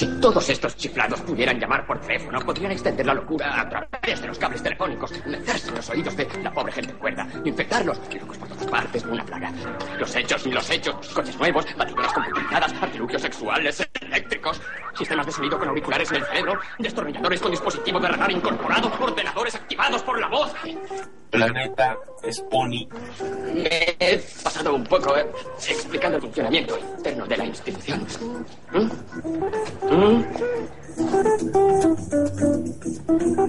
watching. Todos estos chiflados pudieran llamar por teléfono, podrían extender la locura a través de los cables telefónicos, meterse en los oídos de la pobre gente cuerda, infectarlos, locos por todas partes, una plaga. Los hechos y los hechos, coches nuevos, batidoras computarizadas, artilugios sexuales, eléctricos, sistemas de sonido con auriculares en el cerebro, destornilladores con dispositivo de radar incorporado, ordenadores activados por la voz. Planeta Spony. Me he pasado un poco eh, explicando el funcionamiento interno de la institución. ¿Mm? ¿Mm?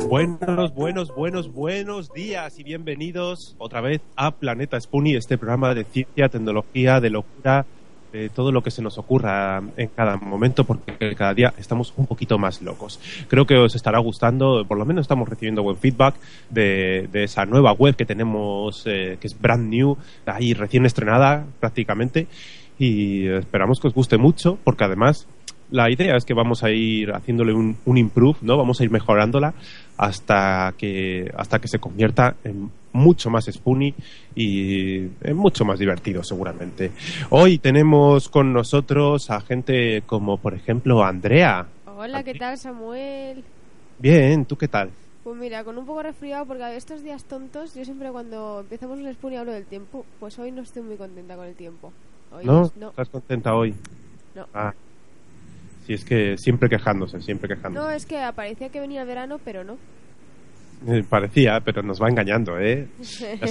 Buenos, buenos, buenos, buenos días y bienvenidos otra vez a Planeta Spoonie, este programa de ciencia, tecnología, de locura, de todo lo que se nos ocurra en cada momento, porque cada día estamos un poquito más locos. Creo que os estará gustando, por lo menos estamos recibiendo buen feedback de, esa nueva web que tenemos, eh, que es brand new, ahí recién estrenada prácticamente, y esperamos que os guste mucho, porque además la idea es que vamos a ir haciéndole un, un improve, ¿no? Vamos a ir mejorándola hasta que, hasta que se convierta en mucho más spoony y en mucho más divertido seguramente. Hoy tenemos con nosotros a gente como por ejemplo Andrea. Hola, ¿qué tal Samuel? Bien, ¿tú qué tal? Pues mira, con un poco resfriado porque estos días tontos, yo siempre cuando empezamos un spoon y hablo del tiempo, pues hoy no estoy muy contenta con el tiempo. Hoy ¿No? no. ¿Estás contenta hoy? No. Ah. Sí, es que siempre quejándose, siempre quejándose. No, es que parecía que venía el verano, pero no. Eh, Parecía, pero nos va engañando, ¿eh?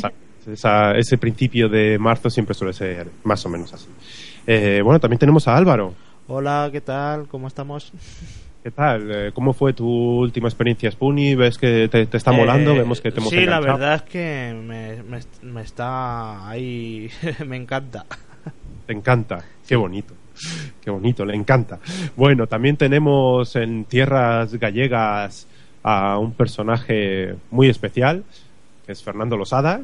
Esa- ese principio de marzo siempre suele ser más o menos así. Eh, bueno, también tenemos a Álvaro. Hola, ¿qué tal? ¿Cómo estamos? ¿Qué tal? Eh, ¿Cómo fue tu última experiencia Spoonie? ¿Ves que te, te está molando? Eh, Vemos que te hemos Sí, la verdad es que me, me- me está ahí, me encanta. Te encanta. Qué bonito. Qué bonito, le encanta. Bueno, también tenemos en tierras gallegas a un personaje muy especial, que es Fernando Losada.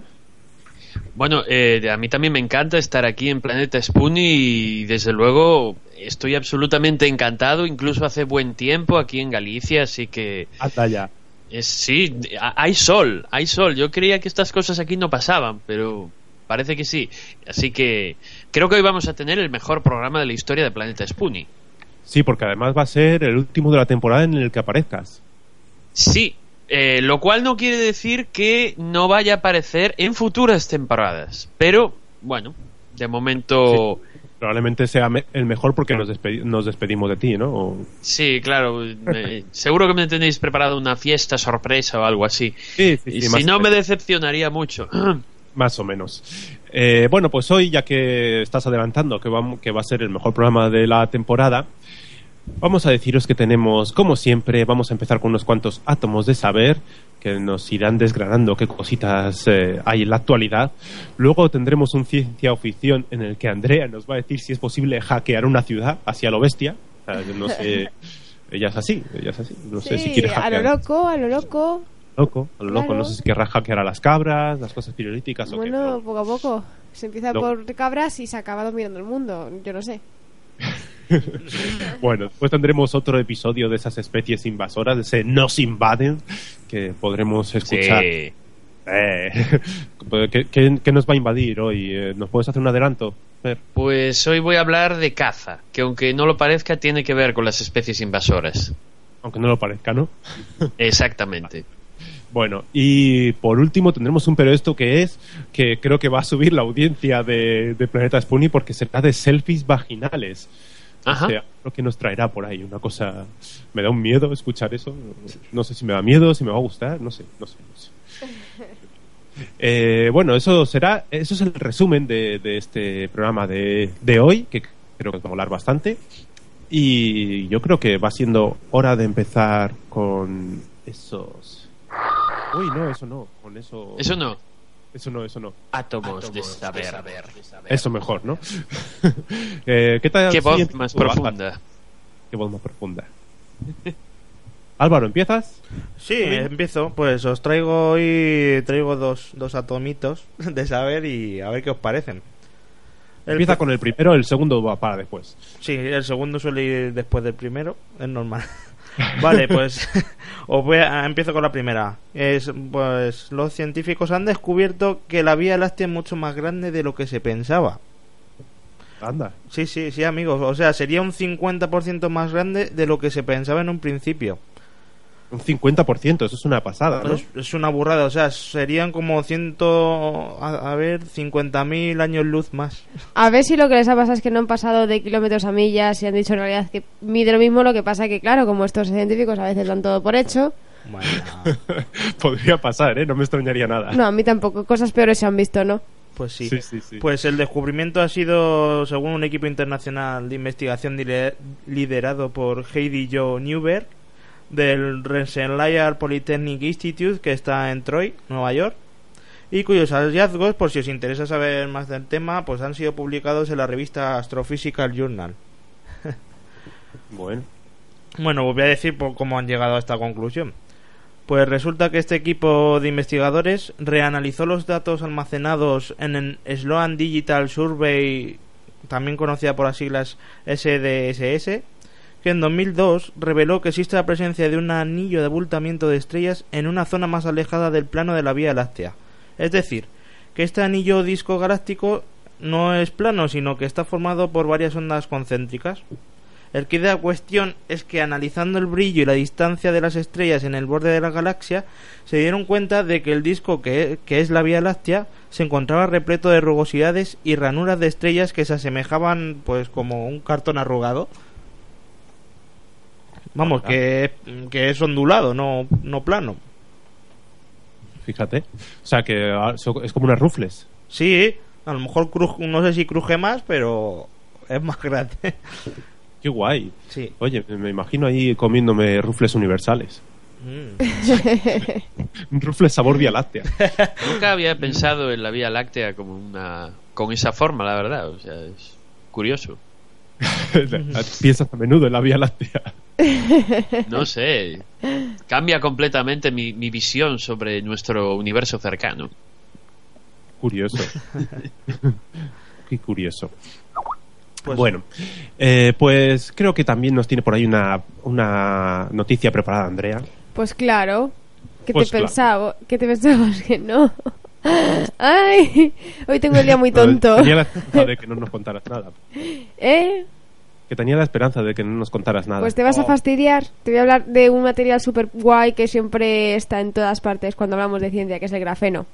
Bueno, eh, a mí también me encanta estar aquí en Planeta Spoon y desde luego estoy absolutamente encantado, incluso hace buen tiempo aquí en Galicia, así que ya. es, sí, hay sol, hay sol. Yo creía que estas cosas aquí no pasaban, pero parece que sí. Así que creo que hoy vamos a tener el mejor programa de la historia de Planeta Spoonie. Sí, porque además va a ser el último de la temporada en el que aparezcas. Sí, eh, lo cual no quiere decir que no vaya a aparecer en futuras temporadas, pero bueno, de momento... Probablemente sea me- el mejor porque nos, despedi- nos despedimos de ti, ¿no? O- Sí, claro. seguro que me tenéis preparado una fiesta sorpresa o algo así. Sí, sí, y si no, me decepcionaría mucho. más o menos. Eh, bueno, pues hoy, ya que estás adelantando que, vamos, que va a ser el mejor programa de la temporada, vamos a deciros que tenemos, como siempre, vamos a empezar con unos cuantos átomos de saber que nos irán desgranando qué cositas eh, hay en la actualidad. Luego tendremos un ciencia o ficción en el que Andrea nos va a decir si es posible hackear una ciudad hacia lo bestia. O sea, yo no sé. Ella es así, ella es así. No sé si quiere a hackear. lo loco, a lo loco. Loco, a lo loco. Claro. No sé si querrá hackear a las cabras, las cosas pirolíticas o qué. Bueno, poco a poco. Se empieza por cabras y se acaba dominando el mundo. Yo no sé. Bueno, después tendremos otro episodio de esas especies invasoras, de ese Nos invaden, que podremos escuchar. Sí. Eh, ¿qué, qué, qué nos va a invadir hoy? Eh, ¿Nos puedes hacer un adelanto? Fer? Pues hoy voy a hablar de caza, que aunque no lo parezca, tiene que ver con las especies invasoras. Aunque no lo parezca, ¿no? Exactamente. Bueno, y por último tendremos un pero esto que es que creo que va a subir la audiencia de, de Planeta Spoonie porque será de selfies vaginales. Ajá. O sea, lo que nos traerá por ahí, una cosa... Me da un miedo escuchar eso. No sé si me da miedo, si me va a gustar, no sé, no sé. No sé. Eh, bueno, eso será, eso es el resumen de, de este programa de, de hoy, que creo que os va a volar bastante. Y yo creo que va siendo hora de empezar con esos. Uy, no, eso no, con eso. Eso no. Eso no, eso no. Átomos de saber. Eso mejor, ¿no? Eh, ¿Qué tal? Qué voz más profunda. Qué voz más profunda. Álvaro, ¿empiezas? Sí, empiezo. Pues os traigo hoy traigo dos, dos atomitos de saber y a ver qué os parecen. El Empieza con el primero, el segundo va para después. Sí, el segundo suele ir después del primero, es normal. Vale, pues os voy a, empiezo con la primera. Es, pues los científicos han descubierto que la Vía Láctea es mucho más grande de lo que se pensaba. Anda. Sí, sí, sí, amigos. O sea, sería un 50% más grande de lo que se pensaba en un principio. Un 50%, eso es una pasada, ¿no? Es, es una burrada. O sea, serían como ciento... A, a ver, 50.000 años luz más. A ver si lo que les ha pasado es que no han pasado de kilómetros a millas y han dicho en realidad que mide lo mismo, lo que pasa que, claro, como estos científicos a veces dan todo por hecho. Bueno, Podría pasar, ¿eh? No me extrañaría nada. No, a mí tampoco. Cosas peores se han visto, ¿no? pues sí. Sí, sí, sí. Pues el descubrimiento ha sido, según un equipo internacional de investigación liderado por Heidi Jo Newberg, del Rensselaer Polytechnic Institute, que está en Troy, Nueva York, y cuyos hallazgos, por si os interesa saber más del tema, pues han sido publicados en la revista Astrophysical Journal. Bueno. Bueno, os voy a decir por cómo han llegado a esta conclusión. Pues resulta que este equipo de investigadores reanalizó los datos almacenados en el Sloan Digital Survey, también conocida por las siglas SDSS, que en 2002 reveló que existe la presencia de un anillo de abultamiento de estrellas en una zona más alejada del plano de la Vía Láctea. Es decir, que este anillo disco galáctico no es plano, sino que está formado por varias ondas concéntricas. El que de la cuestión es que analizando el brillo y la distancia de las estrellas en el borde de la galaxia, se dieron cuenta de que el disco que, que es la Vía Láctea se encontraba repleto de rugosidades y ranuras de estrellas que se asemejaban pues como un cartón arrugado. Vamos, que, que es ondulado, no, no plano. Fíjate. O sea que ah, es como unas rufles. Sí, a lo mejor cru- no sé si cruje más, pero es más grande. Qué guay. Sí. Oye, me imagino ahí comiéndome rufles universales. Mm. Rufles sabor Vía Láctea. Nunca había pensado en la Vía Láctea como una con esa forma, la verdad. O sea, es curioso. Piensas a menudo en la Vía Láctea. No sé. Cambia completamente mi, mi visión sobre nuestro universo cercano. Curioso. Qué curioso. Pues- bueno, eh, pues creo que también nos tiene por ahí una, una noticia preparada, Andrea. Pues claro. ¿Qué Pues te claro. pensaba? ¿Qué te pensabas que no? Ay, hoy tengo el día muy tonto. Tenía la esperanza de que no nos contaras nada. ¿Eh? Que tenía la esperanza de que no nos contaras nada. Pues te vas a Oh. fastidiar. Te voy a hablar de un material súper guay que siempre está en todas partes cuando hablamos de ciencia, que es el grafeno.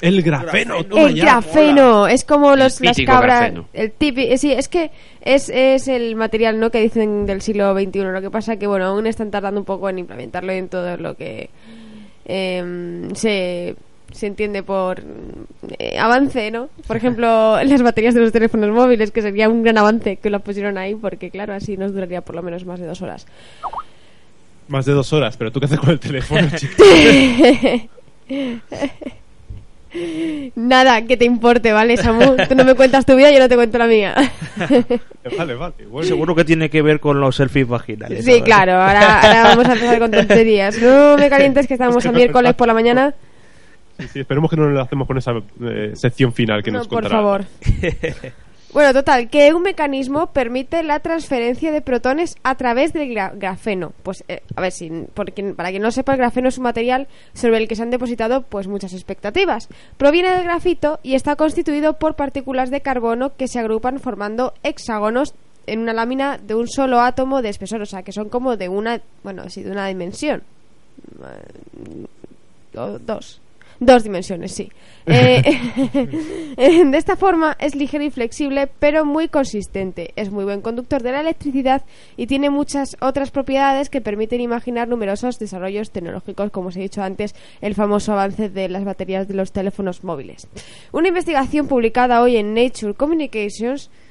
El grafeno, Grafeno. el ya. grafeno es como los, las cabras grafeno. el típico sí es que es, es el material no que dicen del siglo XXI lo que pasa que bueno aún están tardando un poco en implementarlo en todo lo que em, se se entiende por eh, avance, ¿no? Por ejemplo, las baterías de los teléfonos móviles, que sería un gran avance que lo pusieron ahí, porque claro, así nos duraría por lo menos más de dos horas. Más de dos horas, pero tú qué haces con el teléfono, chico. Nada, que te importe, ¿vale, Samu? Tú no me cuentas tu vida, yo no te cuento la mía. vale, vale. Bueno, Seguro que tiene que ver con los selfies vaginales. Sí, claro, ahora, ahora vamos a empezar con tonterías. No me calientes que estamos Es que a no miércoles pensaba. por la mañana. Sí, sí, esperemos que no lo hacemos con esa eh, sección final que No, nos por contará. favor. Bueno, total, que un mecanismo permite la transferencia de protones a través del gra- grafeno. Pues, eh, a ver, si, porque, para quien no sepa, el grafeno es un material sobre el que se han depositado pues muchas expectativas. Proviene del grafito y está constituido por partículas de carbono que se agrupan formando hexágonos en una lámina de un solo átomo de espesor, o sea, que son como de una, bueno, sí, de una dimensión. O dos. Dos dimensiones, sí. Eh, de esta forma es ligero y flexible, pero muy consistente. Es muy buen conductor de la electricidad y tiene muchas otras propiedades que permiten imaginar numerosos desarrollos tecnológicos, como os he dicho antes, el famoso avance de las baterías de los teléfonos móviles. Una investigación publicada hoy en Nature Communications eh,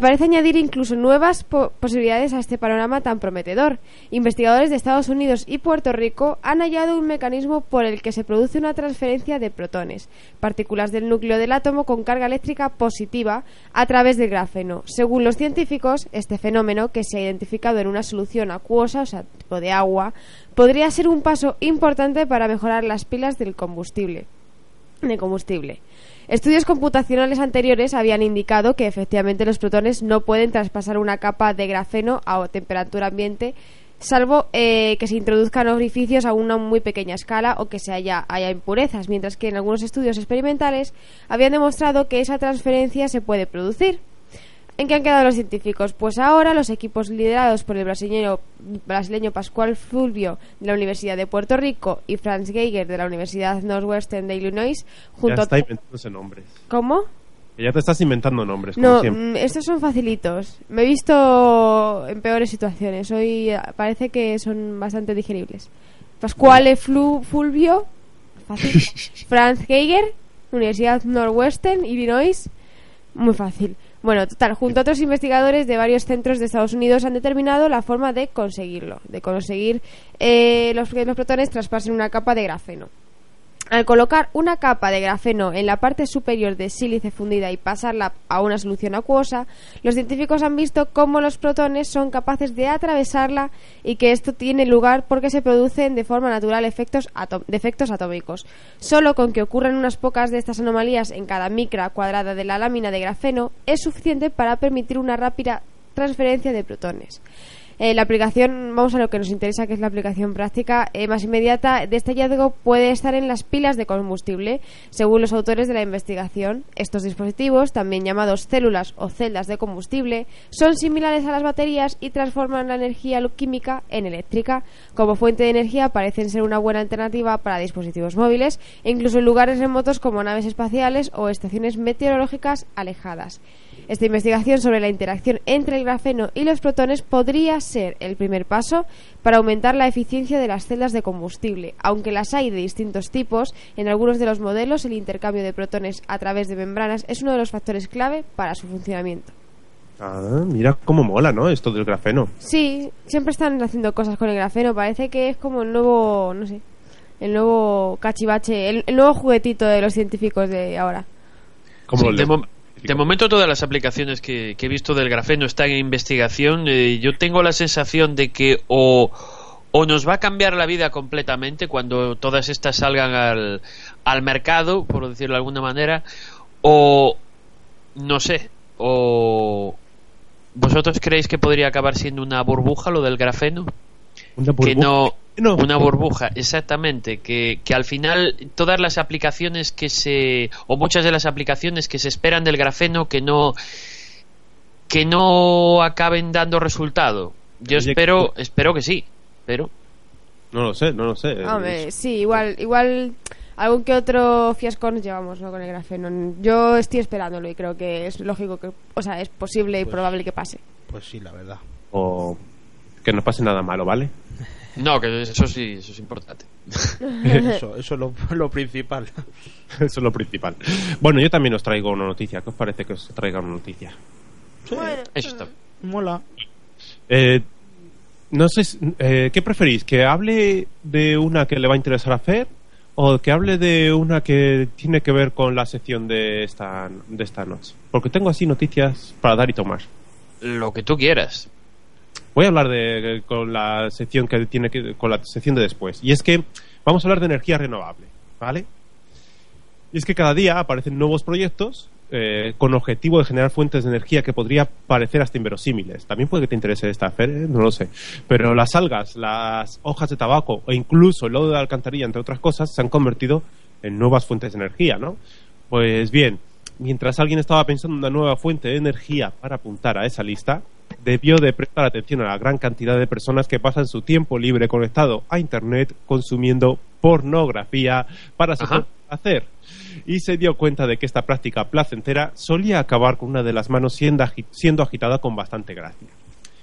parece añadir incluso nuevas po- posibilidades a este panorama tan prometedor. Investigadores de Estados Unidos y Puerto Rico han hallado un mecanismo por el que se produce una transferencia de protones, partículas del núcleo del átomo con carga eléctrica positiva, a través del grafeno. Según los científicos, este fenómeno, que se ha identificado en una solución acuosa, o sea, tipo de agua, podría ser un paso importante para mejorar las pilas del combustible de combustible. Estudios computacionales anteriores habían indicado que efectivamente los protones no pueden traspasar una capa de grafeno a temperatura ambiente, salvo eh, que se introduzcan orificios a una muy pequeña escala o que se haya, haya impurezas, mientras que en algunos estudios experimentales habían demostrado que esa transferencia se puede producir. ¿En qué han quedado los científicos? Pues ahora los equipos liderados por el brasileño, brasileño Pascual Fulvio de la Universidad de Puerto Rico y Franz Geiger de la Universidad Northwestern de Illinois, Ya junto está a... inventándose nombres. ¿Cómo? Ya te estás inventando nombres, como No, siempre. mm, estos son facilitos. Me he visto en peores situaciones. Hoy eh, parece que son bastante digeribles. Pascuale Flu- Fulvio, fácil. Franz Geiger, Universidad Northwestern, Illinois, muy fácil. Bueno, total, junto a otros investigadores de varios centros de Estados Unidos han determinado la forma de conseguirlo, de conseguir eh, los, que los protones traspasen una capa de grafeno. Al colocar una capa de grafeno en la parte superior de sílice fundida y pasarla a una solución acuosa, los científicos han visto cómo los protones son capaces de atravesarla y que esto tiene lugar porque se producen de forma natural efectos, defectos atómicos. Solo con que ocurran unas pocas de estas anomalías en cada micra cuadrada de la lámina de grafeno es suficiente para permitir una rápida transferencia de protones. Eh, la aplicación, vamos a lo que nos interesa, que es la aplicación práctica eh, más inmediata de este hallazgo puede estar en las pilas de combustible. Según los autores de la investigación, estos dispositivos, también llamados células o celdas de combustible, son similares a las baterías y transforman la energía química en eléctrica. Como fuente de energía parecen ser una buena alternativa para dispositivos móviles e incluso en lugares remotos como naves espaciales o estaciones meteorológicas alejadas. Esta investigación sobre la interacción entre el grafeno y los protones podría ser el primer paso para aumentar la eficiencia de las celdas de combustible. Aunque las hay de distintos tipos, en algunos de los modelos el intercambio de protones a través de membranas es uno de los factores clave para su funcionamiento. Ah, mira cómo mola, ¿no? Esto del grafeno. Sí, siempre están haciendo cosas con el grafeno. Parece que es como el nuevo, no sé, el nuevo cachivache, el, el nuevo juguetito de los científicos de ahora. Como Sí, el de, de momento todas las aplicaciones que, que he visto del grafeno están en investigación. Eh, yo tengo la sensación de que o, o nos va a cambiar la vida completamente cuando todas estas salgan al, al mercado, por decirlo de alguna manera, o no sé, o vosotros creéis que podría acabar siendo una burbuja lo del grafeno? Una que burbuja. no No. una burbuja exactamente que, que al final todas las aplicaciones que se o muchas de las aplicaciones que se esperan del grafeno que no que no acaben dando resultado yo espero espero que sí pero No lo sé, no lo sé. Hombre, sí, igual, igual algún que otro fiasco nos llevamos ¿no? con el grafeno. Yo estoy esperándolo y creo que es lógico que, o sea, es posible y Pues- probable que pase. Pues sí, la verdad. O que no pase nada malo, ¿vale? No que eso sí eso es importante Eso, eso es lo, lo principal. Eso es lo principal. Bueno, yo también os traigo una noticia. ¿Qué os parece que os traiga una noticia? eso está Mola. Eh, no sé, si- eh, ¿qué preferís? ¿Que hable de una que le va a interesar a Fer o que hable de una que tiene que ver con la sección de esta, de esta noche? Porque tengo así noticias para dar y tomar. lo que tú quieras Voy a hablar de con la sección que tiene que con la sección de después. Y es que vamos a hablar de energía renovable, ¿vale? Y es que cada día aparecen nuevos proyectos eh, con objetivo de generar fuentes de energía que podría parecer hasta inverosímiles. También puede que te interese esta, Fer, ¿eh? no lo sé. Pero las algas, las hojas de tabaco o incluso el lodo de alcantarilla, entre otras cosas, se han convertido en nuevas fuentes de energía, ¿no? Pues bien, mientras alguien estaba pensando en una nueva fuente de energía para apuntar a esa lista, debió de prestar atención a la gran cantidad de personas que pasan su tiempo libre conectado a Internet consumiendo pornografía para Ajá. hacer y se dio cuenta de que esta práctica placentera solía acabar con una de las manos siendo, agi- siendo agitada con bastante gracia.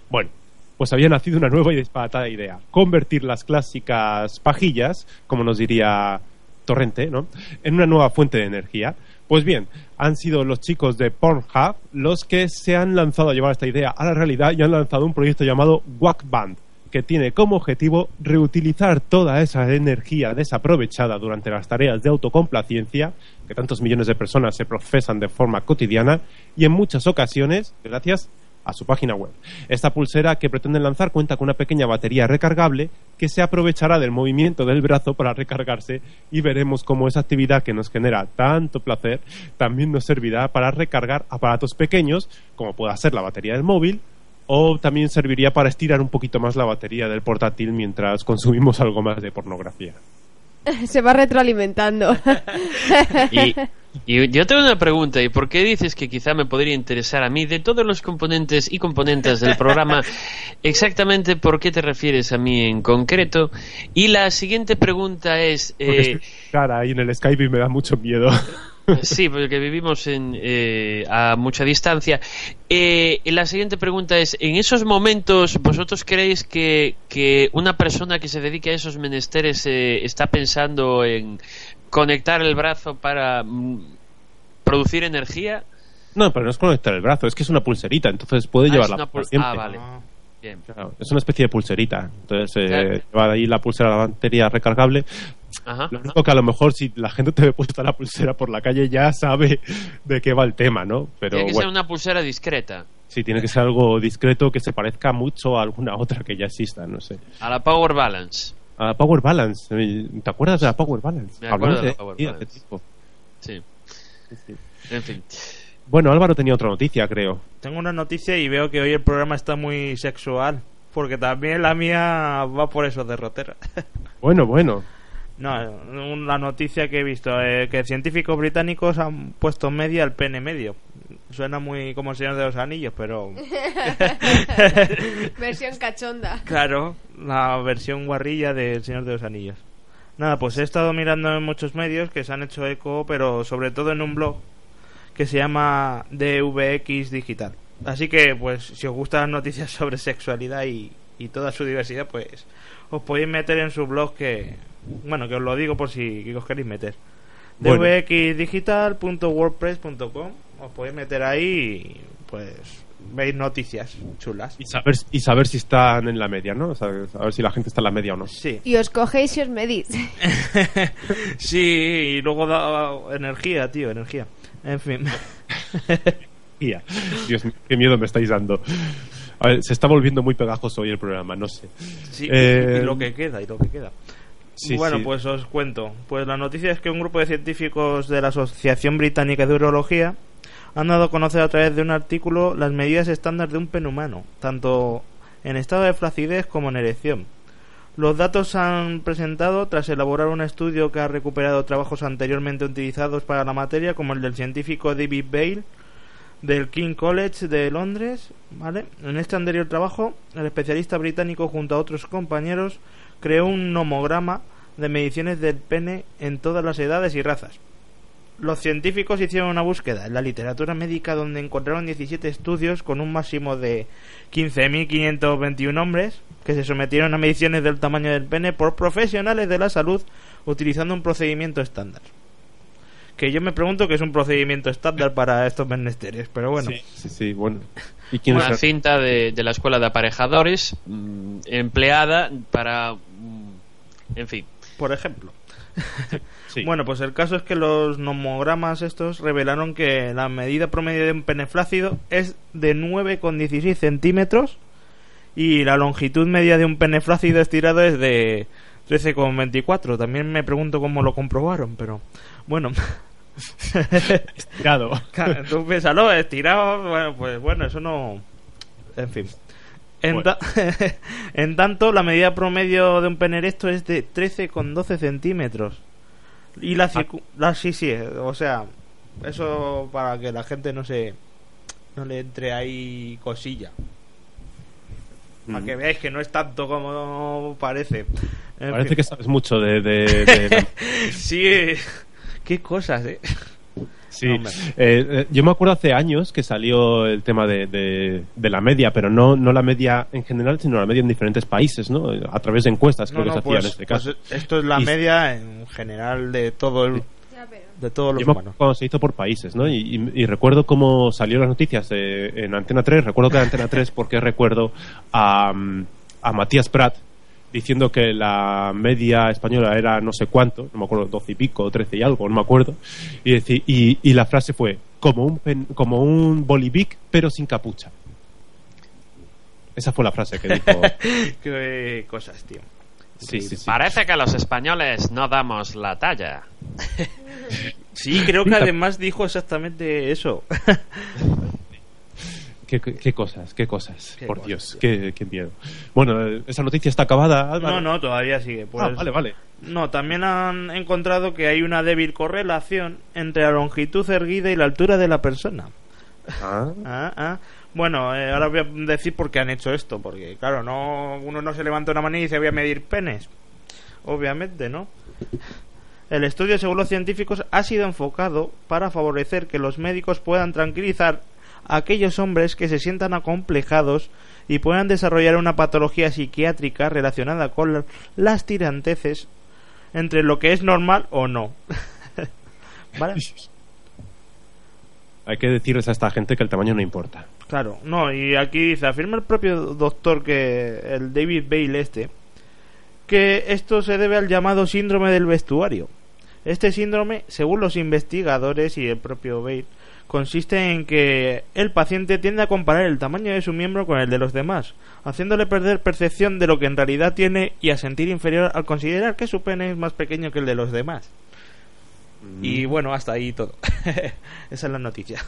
Bueno, pues había nacido una nueva y disparatada idea, convertir las clásicas pajillas, como nos diría Torrente, ¿no? en una nueva fuente de energía. Pues bien, han sido los chicos de Pornhub los que se han lanzado a llevar esta idea a la realidad y han lanzado un proyecto llamado Wackband, que tiene como objetivo reutilizar toda esa energía desaprovechada durante las tareas de autocomplacencia que tantos millones de personas se profesan de forma cotidiana y en muchas ocasiones, gracias su página web. Esta pulsera que pretenden lanzar cuenta con una pequeña batería recargable que se aprovechará del movimiento del brazo para recargarse y veremos cómo esa actividad que nos genera tanto placer también nos servirá para recargar aparatos pequeños como pueda ser la batería del móvil o también serviría para estirar un poquito más la batería del portátil mientras consumimos algo más de pornografía. Se va retroalimentando. Y, y yo tengo una pregunta, ¿y por qué dices que quizá me podría interesar a mí de todos los componentes y componentes del programa? Exactamente por qué te refieres a mí en concreto? Y la siguiente pregunta es... Porque eh, estoy cara ahí en el Skype y me da mucho miedo. Sí, porque vivimos en, eh, a mucha distancia. Eh, la siguiente pregunta es, en esos momentos, ¿vosotros creéis que, que una persona que se dedique a esos menesteres eh, está pensando en conectar el brazo para mm, producir energía? No, pero no es conectar el brazo, es que es una pulserita, entonces puede Ah, es llevarla siempre. ah, vale. Bien. Claro, es una especie de pulserita. Entonces, eh, Claro. llevar ahí la pulsera, la batería recargable. Ajá. Lo único que a lo mejor si la gente te ve puesta la pulsera por la calle ya sabe de qué va el tema, ¿no? Pero Tiene que bueno, ser una pulsera discreta. sí, tiene que ser algo discreto que se parezca mucho a alguna otra que ya exista, no sé. A la Power Balance. A Power Balance, ¿te acuerdas de la Power Balance? Me acuerdo de la Power Balance. tiempo. Sí. Sí, sí. En fin. Bueno, Álvaro tenía otra noticia, creo. Tengo una noticia y veo que hoy el programa está muy sexual. Porque también la mía va por esos derroteros. Bueno, bueno. No, la noticia que he visto, eh, que científicos británicos han puesto media al pene medio. Suena muy como el Señor de los Anillos, pero... Versión cachonda. claro, la versión guarrilla del Señor de los Anillos. Nada, pues he estado mirando en muchos medios que se han hecho eco, pero sobre todo en un blog que se llama DVX Digital. Así que, pues, si os gustan las noticias sobre sexualidad y, y toda su diversidad, pues os podéis meter en su blog que, bueno, que os lo digo por si que os queréis meter. Bueno. dvxdigital.wordpress.com Os podéis meter ahí y, pues, veis noticias chulas. Y saber, y saber si están en la media, ¿no? O sea, saber si la gente está en la media o no. Sí. Y os cogéis y os medís. sí, y luego da energía, tío, energía. En fin. Dios mío, qué miedo me estáis dando. A ver, se está volviendo muy pegajoso hoy el programa, no sé. Sí, Eh, y lo que queda, y lo que queda. Sí, bueno, sí. pues os cuento. Pues la noticia es que un grupo de científicos de la Asociación Británica de Urología han dado a conocer a través de un artículo las medidas estándar de un pen humano, tanto en estado de flacidez como en erección. Los datos se han presentado tras elaborar un estudio que ha recuperado trabajos anteriormente utilizados para la materia, como el del científico David Bale del King College de Londres, ¿vale? En este anterior trabajo, el especialista británico junto a otros compañeros creó un nomograma de mediciones del pene en todas las edades y razas. Los científicos hicieron una búsqueda en la literatura médica donde encontraron 17 estudios con un máximo de 15.521 hombres que se sometieron a mediciones del tamaño del pene por profesionales de la salud utilizando un procedimiento estándar. Que yo me pregunto que es un procedimiento estándar para estos menesteres, pero bueno. Sí, sí, sí, bueno. ¿Y quién Una es? cinta de, de la escuela de aparejadores mm, empleada para... mm, en fin. Por ejemplo. Sí. Bueno, pues el caso es que los nomogramas estos revelaron que la medida promedio de un pene flácido es de 9,16 centímetros y la longitud media de un pene flácido estirado es de 13,24. También me pregunto cómo lo comprobaron, pero bueno. Estirado. Tú piénsalo, estirado, bueno, pues bueno, eso no... En fin. En, Bueno. ta- en tanto, la medida promedio de un pene erecto es de 13,12 centímetros. Y la, circu- la sí, sí, o sea, eso para que la gente no se... No le entre ahí cosilla. Para Mm. que veáis que no es tanto como parece. Parece que sabes mucho de... de- de- Sí, qué cosas, eh. sí. Eh, eh, yo me acuerdo hace años que salió el tema de, de- de la media, pero no, no la media en general, sino la media en diferentes países, ¿no? A través de encuestas creo No, que se pues- en este pues caso. esto es la Y- media en general de todo el... De todos los Yo me humanos. acuerdo cuando se hizo por países, ¿no? Y, y- y recuerdo cómo salió las noticias eh, en Antena 3, recuerdo que era Antena 3 porque recuerdo a, a Matías Prat diciendo que la media española era no sé cuánto, no me acuerdo, 12 y pico, 13 y algo, no me acuerdo, y, deci- y, y la frase fue como un, pen- como un bolivic pero sin capucha. Esa fue la frase que dijo. Qué cosas, tío. Sí, sí, sí. Parece que los españoles no damos la talla. Sí, creo que además dijo exactamente eso. ¿Qué, qué- qué cosas, qué cosas, Qué por cosas, Dios, qué, qué miedo. Bueno, eh, esa noticia está acabada. Álvaro. No, no, todavía sigue. Pues, Ah, vale, vale. No, también han encontrado que hay una débil correlación entre la longitud erguida y la altura de la persona. Ah, Ah, ah. Bueno, eh, ahora voy a decir por qué han hecho esto, porque claro, no uno no se levanta una manilla y dice voy a medir penes. Obviamente, ¿no? El estudio, según los científicos, ha sido enfocado para favorecer que los médicos puedan tranquilizar a aquellos hombres que se sientan acomplejados y puedan desarrollar una patología psiquiátrica relacionada con la- las tiranteces entre lo que es normal o no. ¿Vale? Hay que decirles a esta gente que el tamaño no importa. Claro, no, y aquí dice, afirma el propio doctor que el David Bale este, que esto se debe al llamado síndrome del vestuario. Este síndrome, según los investigadores y el propio Bale, consiste en que el paciente tiende a comparar el tamaño de su miembro con el de los demás, haciéndole perder percepción de lo que en realidad tiene y a sentir inferior al considerar que su pene es más pequeño que el de los demás. Y bueno, hasta ahí todo. Esa es la noticia.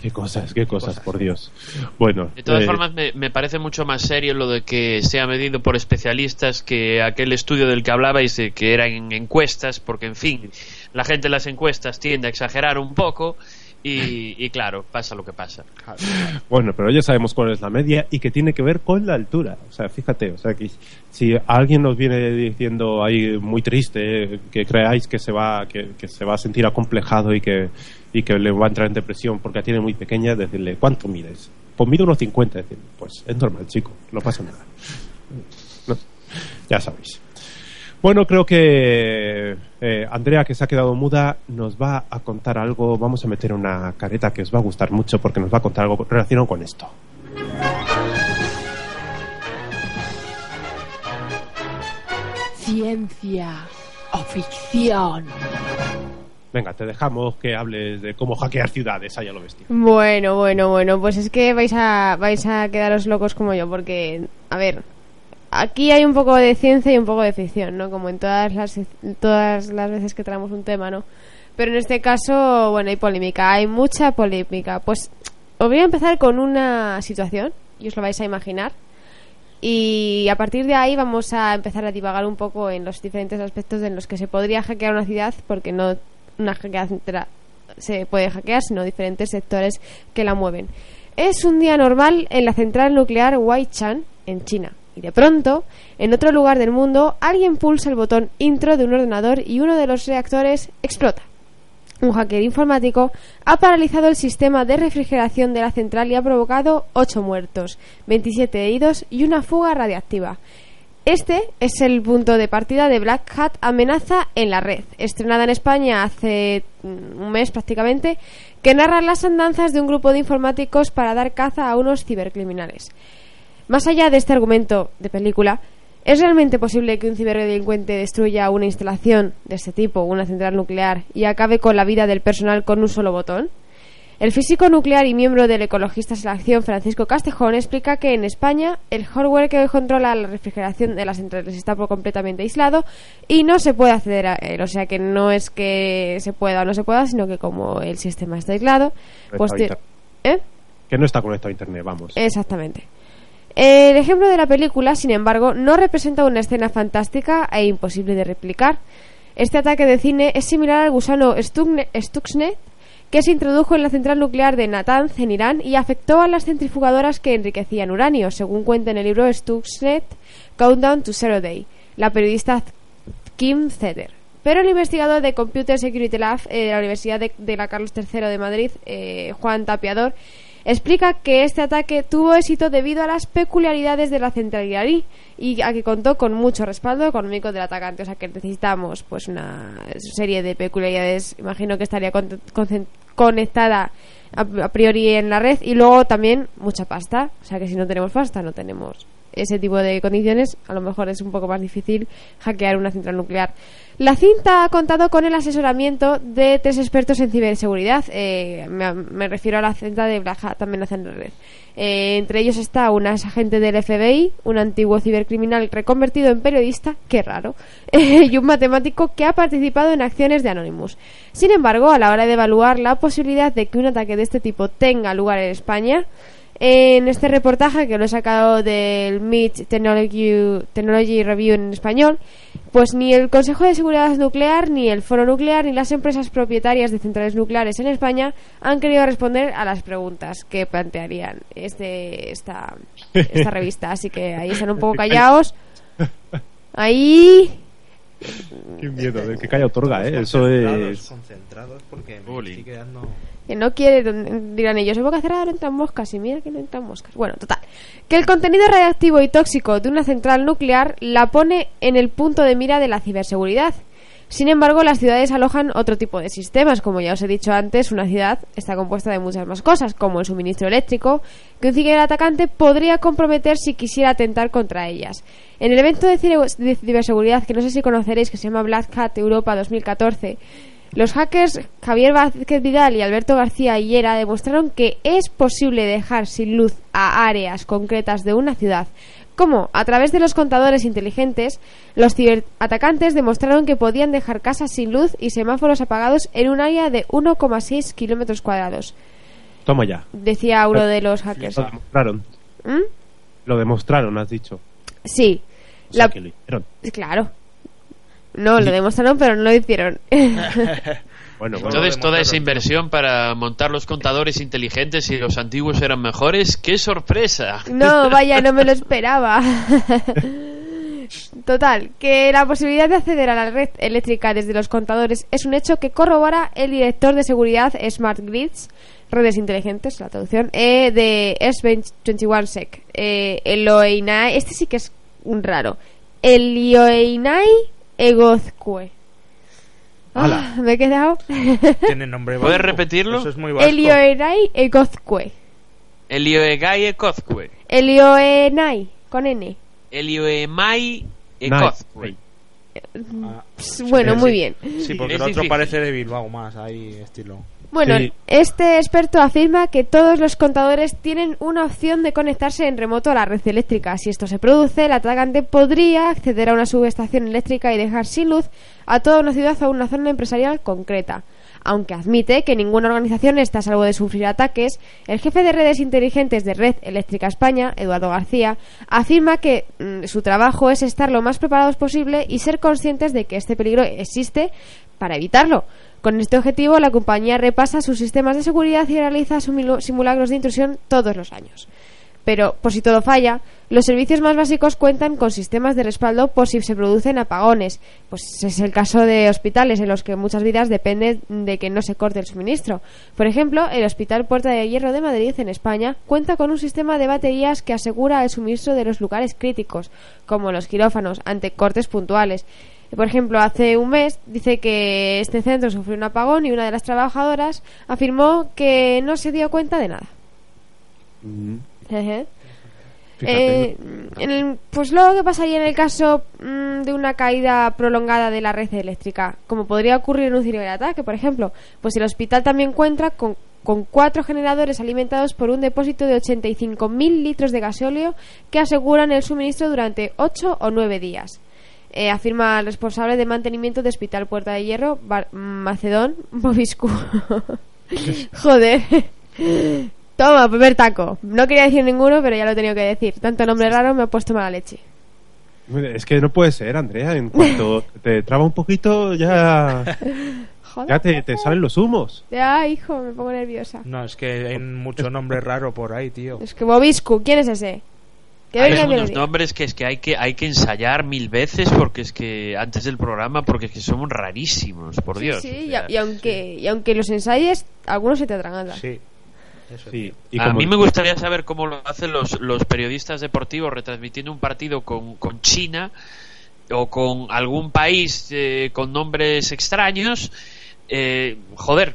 Qué cosas, qué cosas, Cosas. por Dios. Bueno, De todas eh, formas, me, me parece mucho más serio lo de que sea medido por especialistas que aquel estudio del que hablabais, de que eran en encuestas, porque, en fin, la gente en las encuestas tiende a exagerar un poco y, y claro, pasa lo que pasa. bueno, pero ya sabemos cuál es la media y que tiene que ver con la altura. O sea, fíjate, o sea, que si alguien nos viene diciendo ahí muy triste eh, que creáis que se va que, que se va a sentir acomplejado y que y que le va a entrar en depresión porque la tiene muy pequeña, decirle, ¿cuánto mides? Pues mido unos 50, decir, pues es normal, chico, no pasa nada. No, ya sabéis. Bueno, creo que eh, Andrea, que se ha quedado muda, nos va a contar algo. Vamos a meter una careta que os va a gustar mucho porque nos va a contar algo relacionado con esto. Ciencia o ficción. Venga, te dejamos que hables de cómo hackear ciudades, allá lo vestido. Bueno, bueno, bueno, pues es que vais a, vais a quedaros locos como yo, porque, a ver, aquí hay un poco de ciencia y un poco de ficción, ¿no? Como en todas las, todas las veces que traemos un tema, ¿no? Pero en este caso, bueno, hay polémica, hay mucha polémica. Pues os voy a empezar con una situación, y os lo vais a imaginar. Y a partir de ahí vamos a empezar a divagar un poco en los diferentes aspectos en los que se podría hackear una ciudad, porque no una hackeada se puede hackear, sino diferentes sectores que la mueven. Es un día normal en la central nuclear Waichan, en China. Y de pronto, en otro lugar del mundo, alguien pulsa el botón intro de un ordenador y uno de los reactores explota. Un hacker informático ha paralizado el sistema de refrigeración de la central y ha provocado 8 muertos, 27 heridos y una fuga radiactiva. Este es el punto de partida de Black Hat Amenaza en la Red, estrenada en España hace mm, un mes prácticamente, que narra las andanzas de un grupo de informáticos para dar caza a unos cibercriminales. Más allá de este argumento de película, ¿es realmente posible que un ciberdelincuente destruya una instalación de este tipo, una central nuclear, y acabe con la vida del personal con un solo botón? El físico nuclear y miembro del Ecologistas en la Acción, Francisco Castejón, explica que en España el hardware que controla la refrigeración de las centrales está por completamente aislado y no se puede acceder a él. O sea que no es que se pueda o no se pueda, sino que como el sistema está aislado, pues... ¿Eh? Que no está conectado a internet, vamos. Exactamente. El ejemplo de la película, sin embargo, no representa una escena fantástica e imposible de replicar. Este ataque de cine es similar al gusano Stuxne- Stuxnet que se introdujo en la central nuclear de Natanz, en Irán, y afectó a las centrifugadoras que enriquecían uranio, según cuenta en el libro Stuxnet Countdown to Zero Day, la periodista Kim Zeder. Pero el investigador de Computer Security Lab eh, de la Universidad de, de la Carlos III de Madrid, eh, Juan Tapiador, explica que este ataque tuvo éxito debido a las peculiaridades de la central iraní y a que contó con mucho respaldo económico del atacante. O sea que necesitamos pues una serie de peculiaridades, imagino que estaría conectada a, a priori en la red y luego también mucha pasta. O sea que si no tenemos pasta no tenemos ese tipo de condiciones, a lo mejor es un poco más difícil hackear una central nuclear. La cinta ha contado con el asesoramiento de tres expertos en ciberseguridad. eh, me, refiero a la cinta de Black Hat Amenaza en la Red. Eh, entre ellos está un agente del FBI, un antiguo cibercriminal reconvertido en periodista, qué raro, y un matemático que ha participado en acciones de Anonymous. Sin embargo, a la hora de evaluar la posibilidad de que un ataque de este tipo tenga lugar en España, en este reportaje que lo he sacado del MIT Technology, Technology Review en español, pues ni el Consejo de Seguridad Nuclear, ni el Foro Nuclear, ni las empresas propietarias de centrales nucleares en España han querido responder a las preguntas que plantearían este, esta, esta revista. Así que ahí están un poco callados. Ahí. Qué miedo, el que calla otorga, ¿eh? Eso es... concentrados porque me Oli. estoy quedando... que no quiere, dirán ellos, en boca cerrada no entran moscas, y mira que no entran moscas. Bueno, total. Que el contenido radiactivo y tóxico de una central nuclear la pone en el punto de mira de la ciberseguridad. Sin embargo, las ciudades alojan otro tipo de sistemas. Como ya os he dicho antes, una ciudad está compuesta de muchas más cosas, como el suministro eléctrico, que un ciberatacante podría comprometer si quisiera atentar contra ellas. En el evento de ciberseguridad, que no sé si conoceréis, que se llama Black Hat Europa 2014, los hackers Javier Vázquez Vidal y Alberto García Hillera demostraron que es posible dejar sin luz a áreas concretas de una ciudad. Como, a través de los contadores inteligentes, los ciberatacantes demostraron que podían dejar casas sin luz y semáforos apagados en un área de 1,6 kilómetros cuadrados, Toma ya. decía uno de los hackers. Lo demostraron. ¿Mm? Lo demostraron, has dicho. Sí, O sea, La- que lo hicieron. claro. No, lo demostraron, pero no lo hicieron. Bueno, bueno. Entonces, toda esa inversión para montar los contadores inteligentes y los antiguos eran mejores, ¡qué sorpresa! No, vaya, no me lo esperaba. Total, que la posibilidad de acceder a la red eléctrica desde los contadores es un hecho que corrobora el director de seguridad Smart Grids, redes inteligentes, la traducción, eh, de S21SEC. Eh, Eloeinai, este sí que es raro. Elioeinai Egozcue. Ah, me he quedado. Tiene nombre ¿Puedes vasco. repetirlo? Eso es muy vasco. Elioeinai Egozcue. Elioegae Kozcue. Elioenai, con N. Elioemai Nice. Ekozcue. Ah, Bueno, sí. muy bien. Sí, porque el otro parece de Bilbao más, ahí estilo. Bueno, Sí. este experto afirma que todos los contadores tienen una opción de conectarse en remoto a la red eléctrica. Si esto se produce, el atacante podría acceder a una subestación eléctrica y dejar sin luz a toda una ciudad o una zona empresarial concreta. Aunque admite que ninguna organización está a salvo de sufrir ataques, el jefe de redes inteligentes de Red Eléctrica España, Eduardo García, afirma que mm, su trabajo es estar lo más preparados posible y ser conscientes de que este peligro existe para evitarlo. Con este objetivo, la compañía repasa sus sistemas de seguridad y realiza simulacros de intrusión todos los años. Pero, por si todo falla, los servicios más básicos cuentan con sistemas de respaldo por si se producen apagones. Pues es el caso de hospitales en los que muchas vidas dependen de que no se corte el suministro. Por ejemplo, el Hospital Puerta de Hierro de Madrid, en España, cuenta con un sistema de baterías que asegura el suministro de los lugares críticos, como los quirófanos, ante cortes puntuales. Por ejemplo, hace un mes dice que este centro sufrió un apagón y una de las trabajadoras afirmó que no se dio cuenta de nada. Mm, fíjate, Eh, en el- pues luego, ¿qué pasaría en el caso mm, de una caída prolongada de la red eléctrica? Como podría ocurrir en un ciberataque, por ejemplo. Pues el hospital también cuenta con, con cuatro generadores alimentados por un depósito de 85.000 litros de gasóleo que aseguran el suministro durante 8 o 9 días. Eh, afirma el responsable de mantenimiento de Hospital Puerta de Hierro, Bar- Macedón Bobiscu. Joder. Toma, primer taco. No quería decir ninguno, pero ya lo he tenido que decir. Tanto nombre raro me ha puesto mala leche. Es que no puede ser, Andrea. En cuanto te traba un poquito, ya, Joder. ya te, te salen los humos. Ya, hijo, me pongo nerviosa. No, es que hay mucho nombre raro por ahí, tío. Es que Bobiscu, ¿quién es ese? Que Hay unos nombres que es que hay que hay que ensayar mil veces porque es que antes del programa porque es que somos rarísimos, por Sí, Dios. sí, O y, sea, y aunque, y aunque los ensayes, algunos se te atragantan. Sí. Sí, y a mí me gustaría saber cómo lo hacen los, los periodistas deportivos retransmitiendo un partido con, con China o con algún país eh, con nombres extraños. Eh, joder,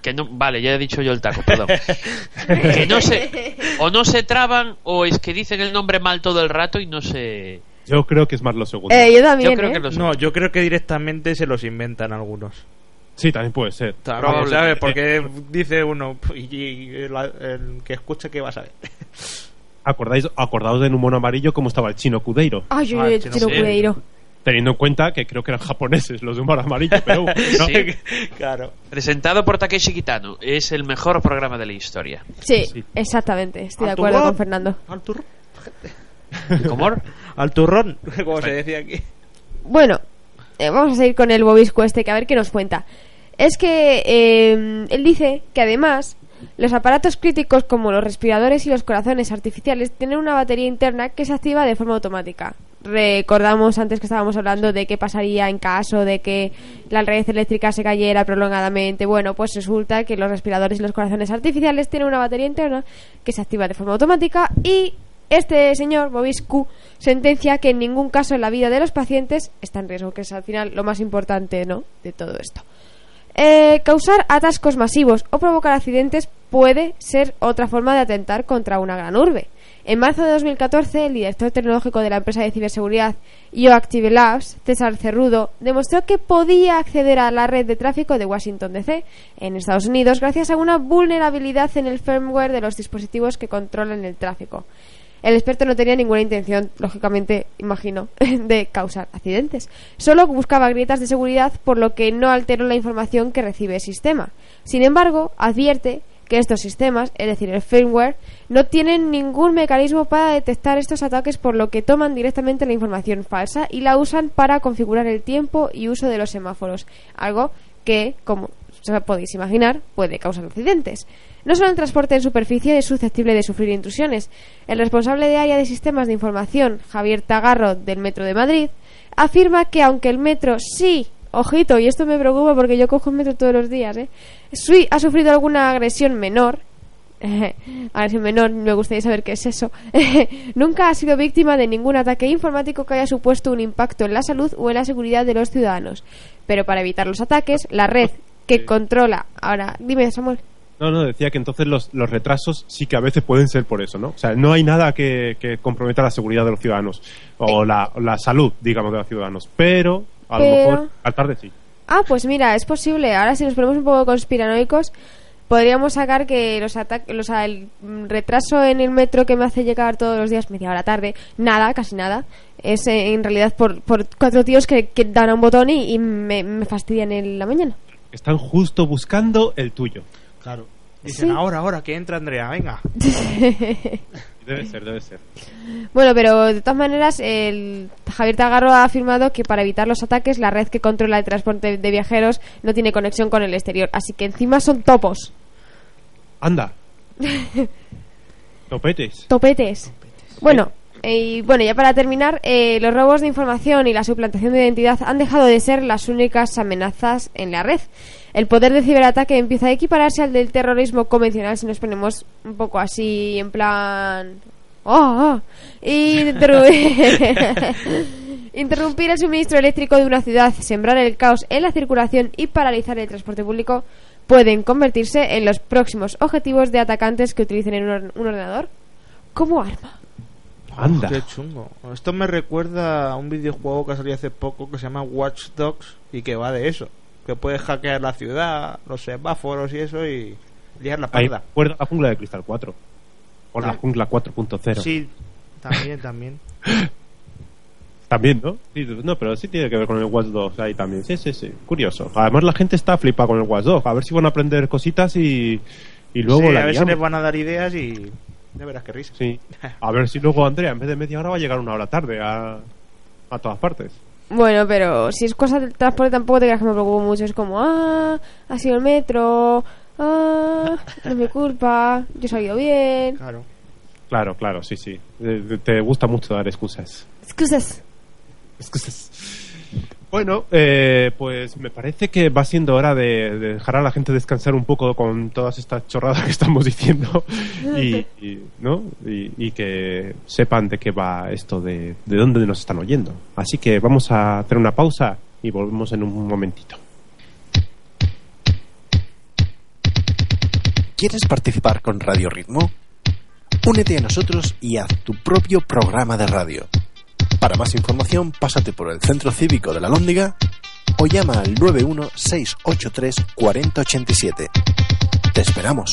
que no. Vale, ya he dicho yo el taco, perdón. que no se. O no se traban o es que dicen el nombre mal todo el rato y no se. Yo creo que es más lo segundo. Eh, yo también, Yo creo ¿eh? que los. No, yo creo que directamente se los inventan algunos. Sí, también puede ser. ¿sabes? Porque dice uno, y, y el, el que escuche, ¿qué va a saber? ¿Acordáis, acordaos de en un mono amarillo cómo estaba el chino Cudeiro. Ay, yo, Ah, yo, chino sí. Teniendo en cuenta que creo que eran japoneses los de humor amarillo, pero ¿no? Sí. claro. Presentado por Takeshi Kitano. Es el mejor programa de la historia. Sí, Sí. exactamente. Estoy de ¿Al acuerdo con Fernando. Al turrón. ¿Cómo? Al turrón, como se decía aquí. Bueno, eh, vamos a seguir con el bobisco este, que a ver qué nos cuenta. Es que eh, él dice que además los aparatos críticos como los respiradores y los corazones artificiales tienen una batería interna que se activa de forma automática. Recordamos antes que estábamos hablando de qué pasaría en caso de que la red eléctrica se cayera prolongadamente. Bueno, pues resulta que los respiradores y los corazones artificiales tienen una batería interna que se activa de forma automática y este señor, Bobiscu, sentencia que en ningún caso en la vida de los pacientes está en riesgo, que es al final lo más importante ¿no? de todo esto. Eh, causar atascos masivos o provocar accidentes puede ser otra forma de atentar contra una gran urbe. En marzo de 2014, el director tecnológico de la empresa de ciberseguridad YoActive Labs, César Cerrudo, demostró que podía acceder a la red de tráfico de Washington DC en Estados Unidos gracias a una vulnerabilidad en el firmware de los dispositivos que controlan el tráfico. El experto no tenía ninguna intención, lógicamente, imagino, de causar accidentes. Solo buscaba grietas de seguridad, por lo que no alteró la información que recibe el sistema. Sin embargo, advierte que estos sistemas, es decir, el firmware, no tienen ningún mecanismo para detectar estos ataques, por lo que toman directamente la información falsa y la usan para configurar el tiempo y uso de los semáforos, algo que, como podéis imaginar, puede causar accidentes. No solo el transporte en superficie es susceptible de sufrir intrusiones. El responsable de área de sistemas de información, Javier Tagarro, del Metro de Madrid, afirma que aunque el metro sí, ojito, y esto me preocupa porque yo cojo el metro todos los días, ¿eh? sí ha sufrido alguna agresión menor, agresión menor, me gustaría saber qué es eso, nunca ha sido víctima de ningún ataque informático que haya supuesto un impacto en la salud o en la seguridad de los ciudadanos. Pero para evitar los ataques, la red que controla... Ahora, dime, Samuel. No, no, decía que entonces los, los retrasos sí que a veces pueden ser por eso, ¿no? O sea, no hay nada que, que comprometa la seguridad de los ciudadanos o la, la salud, digamos, de los ciudadanos, pero a lo mejor al tarde sí. Ah, pues mira, es posible. Ahora si nos ponemos un poco conspiranoicos, podríamos sacar que los ataques, o sea, el retraso en el metro que me hace llegar todos los días media hora tarde, nada, casi nada, es eh, en realidad por, por cuatro tíos que, que dan a un botón y, y me, me fastidian en la mañana. Están justo buscando el tuyo. Claro. Dicen, Sí. ahora, ahora, que entra Andrea, venga. Debe ser, debe ser. Bueno, pero de todas maneras, el Javier Tagarro ha afirmado que para evitar los ataques, la red que controla el transporte de viajeros no tiene conexión con el exterior. Así que encima son topos, Anda. Topetes. topetes. Bueno, eh, y bueno, ya para terminar, eh, los robos de información y la suplantación de identidad han dejado de ser las únicas amenazas en la red. El poder de ciberataque empieza a equipararse al del terrorismo convencional si nos ponemos un poco así en plan... ¡Oh! oh! Y interru- interrumpir el suministro eléctrico de una ciudad, sembrar el caos en la circulación y paralizar el transporte público pueden convertirse en los próximos objetivos de atacantes que utilicen en un ordenador como arma. Anda. Qué chungo. Esto me recuerda a un videojuego que salió hace poco que se llama Watch Dogs y que va de eso. Que puedes hackear la ciudad, los semáforos y eso y liar la parda. recuerda la jungla de Cristal 4. O la jungla 4.0. Sí, también, también. También, ¿no? Sí, no, pero sí tiene que ver con el Watch Dogs ahí también. Sí, sí, sí. Curioso. Además, la gente está flipa con el Watch Dogs. A ver si van a aprender cositas y, y luego Sí, la a ver si les van a dar ideas y de veras que risa. Sí. A ver si luego Andrea, en vez de media hora, va a llegar una hora tarde a, a todas partes. Bueno, pero si es cosa del transporte tampoco te creas que me preocupo mucho. Es como, ah, ha sido el metro, ah, no es mi culpa, yo he salido bien. Claro. Claro, claro, sí, sí. Eh, Te gusta mucho dar excusas. Excusas. Excusas. Bueno, eh, pues me parece que va siendo hora de, de dejar a la gente descansar un poco con todas estas chorradas que estamos diciendo y, y, ¿no? y, y que sepan de qué va esto, de, de dónde nos están oyendo. Así que vamos a hacer una pausa y volvemos en un momentito. ¿Quieres participar con Radio Ritmo? Únete a nosotros y haz tu propio programa de radio. Para más información, pásate por el Centro Cívico de la Lóndiga o llama al 91683 4087. Te esperamos.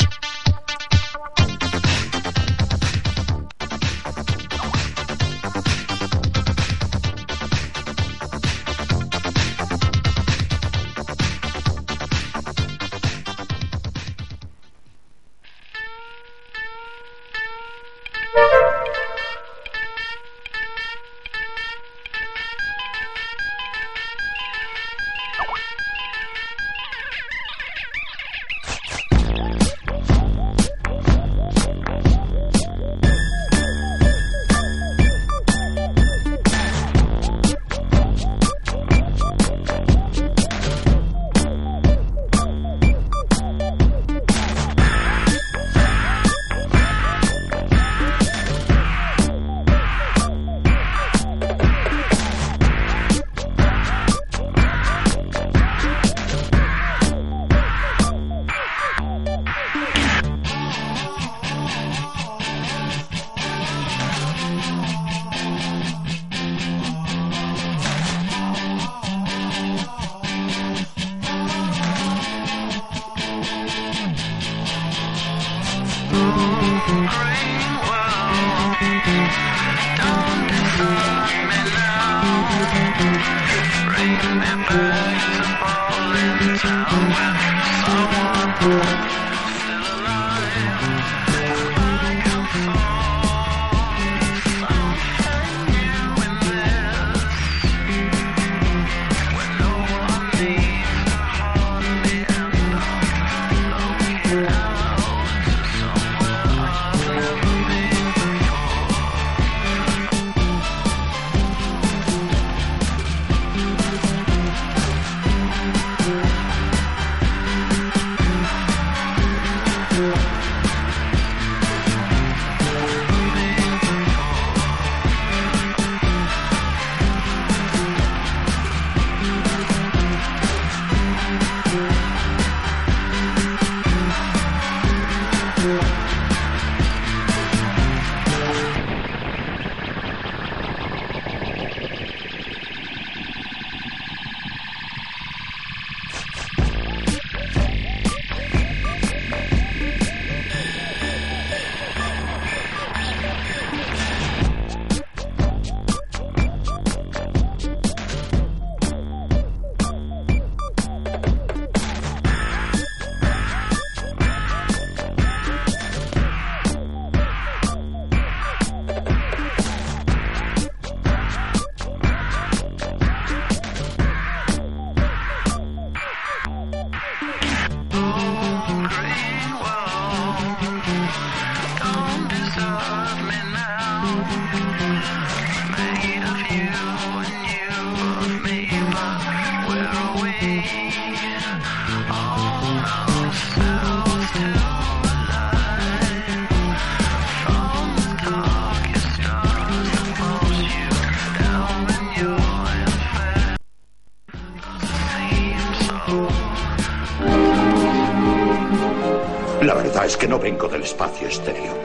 Es que no vengo del espacio exterior.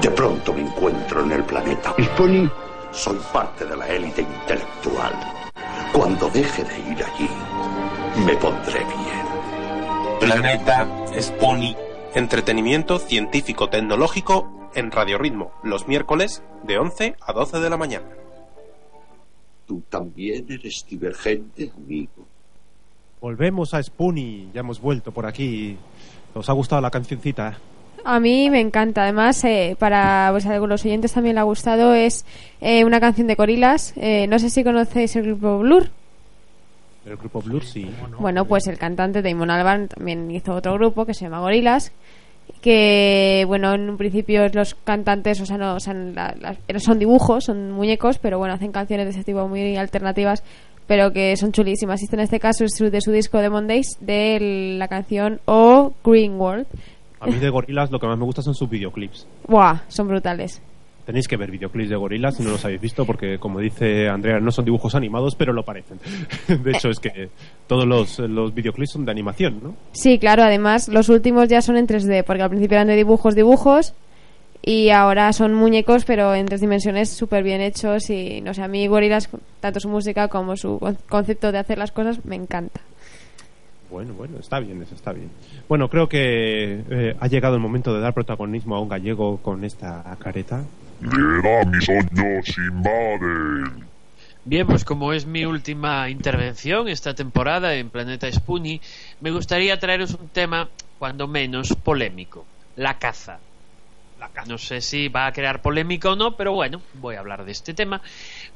De pronto me encuentro en el planeta. Pony, Soy parte de la élite intelectual. Cuando deje de ir allí, me pondré bien. Planeta Spony. Entretenimiento científico-tecnológico en Radio Ritmo, los miércoles de 11 a 12 de la mañana. Tú también eres divergente, amigo. Volvemos a Spoonie, ya hemos vuelto por aquí. ¿Os ha gustado la cancioncita? A mí me encanta. Además, eh, para pues, a los oyentes también le ha gustado, es eh, una canción de Gorilas. Eh, no sé si conocéis el grupo Blur. El grupo Blur, sí. Bueno, pues el cantante Damon Albarn también hizo otro grupo que se llama Gorilas. Que, bueno, en un principio los cantantes, o sea, no, o sea, la- la- son dibujos, son muñecos, pero bueno, hacen canciones de ese tipo muy alternativas. Pero que son chulísimas. Este en este caso es de su disco Demon Days de la canción O Green World. A mí de gorilas lo que más me gusta son sus videoclips. Buah, son brutales. Tenéis que ver videoclips de gorilas si no los habéis visto, porque como dice Andrea, no son dibujos animados, pero lo parecen. De hecho, es que todos los, los videoclips son de animación, ¿no? Sí, claro, además los últimos ya son en 3D, porque al principio eran de dibujos, dibujos, y ahora son muñecos, pero en tres dimensiones súper bien hechos. Y no sé, a mí Gorillaz, tanto su música como su con- concepto de hacer las cosas, me encanta. Bueno, bueno, está bien, eso está bien. Bueno, creo que eh, ha llegado el momento de dar protagonismo a un gallego con esta careta. Llega mis ojos invaden. Bien, pues como es mi última intervención esta temporada en Planeta Spoonie, me gustaría traeros un tema, cuando menos, polémico. La caza. No sé si va a crear polémica o no, pero bueno, voy a hablar de este tema.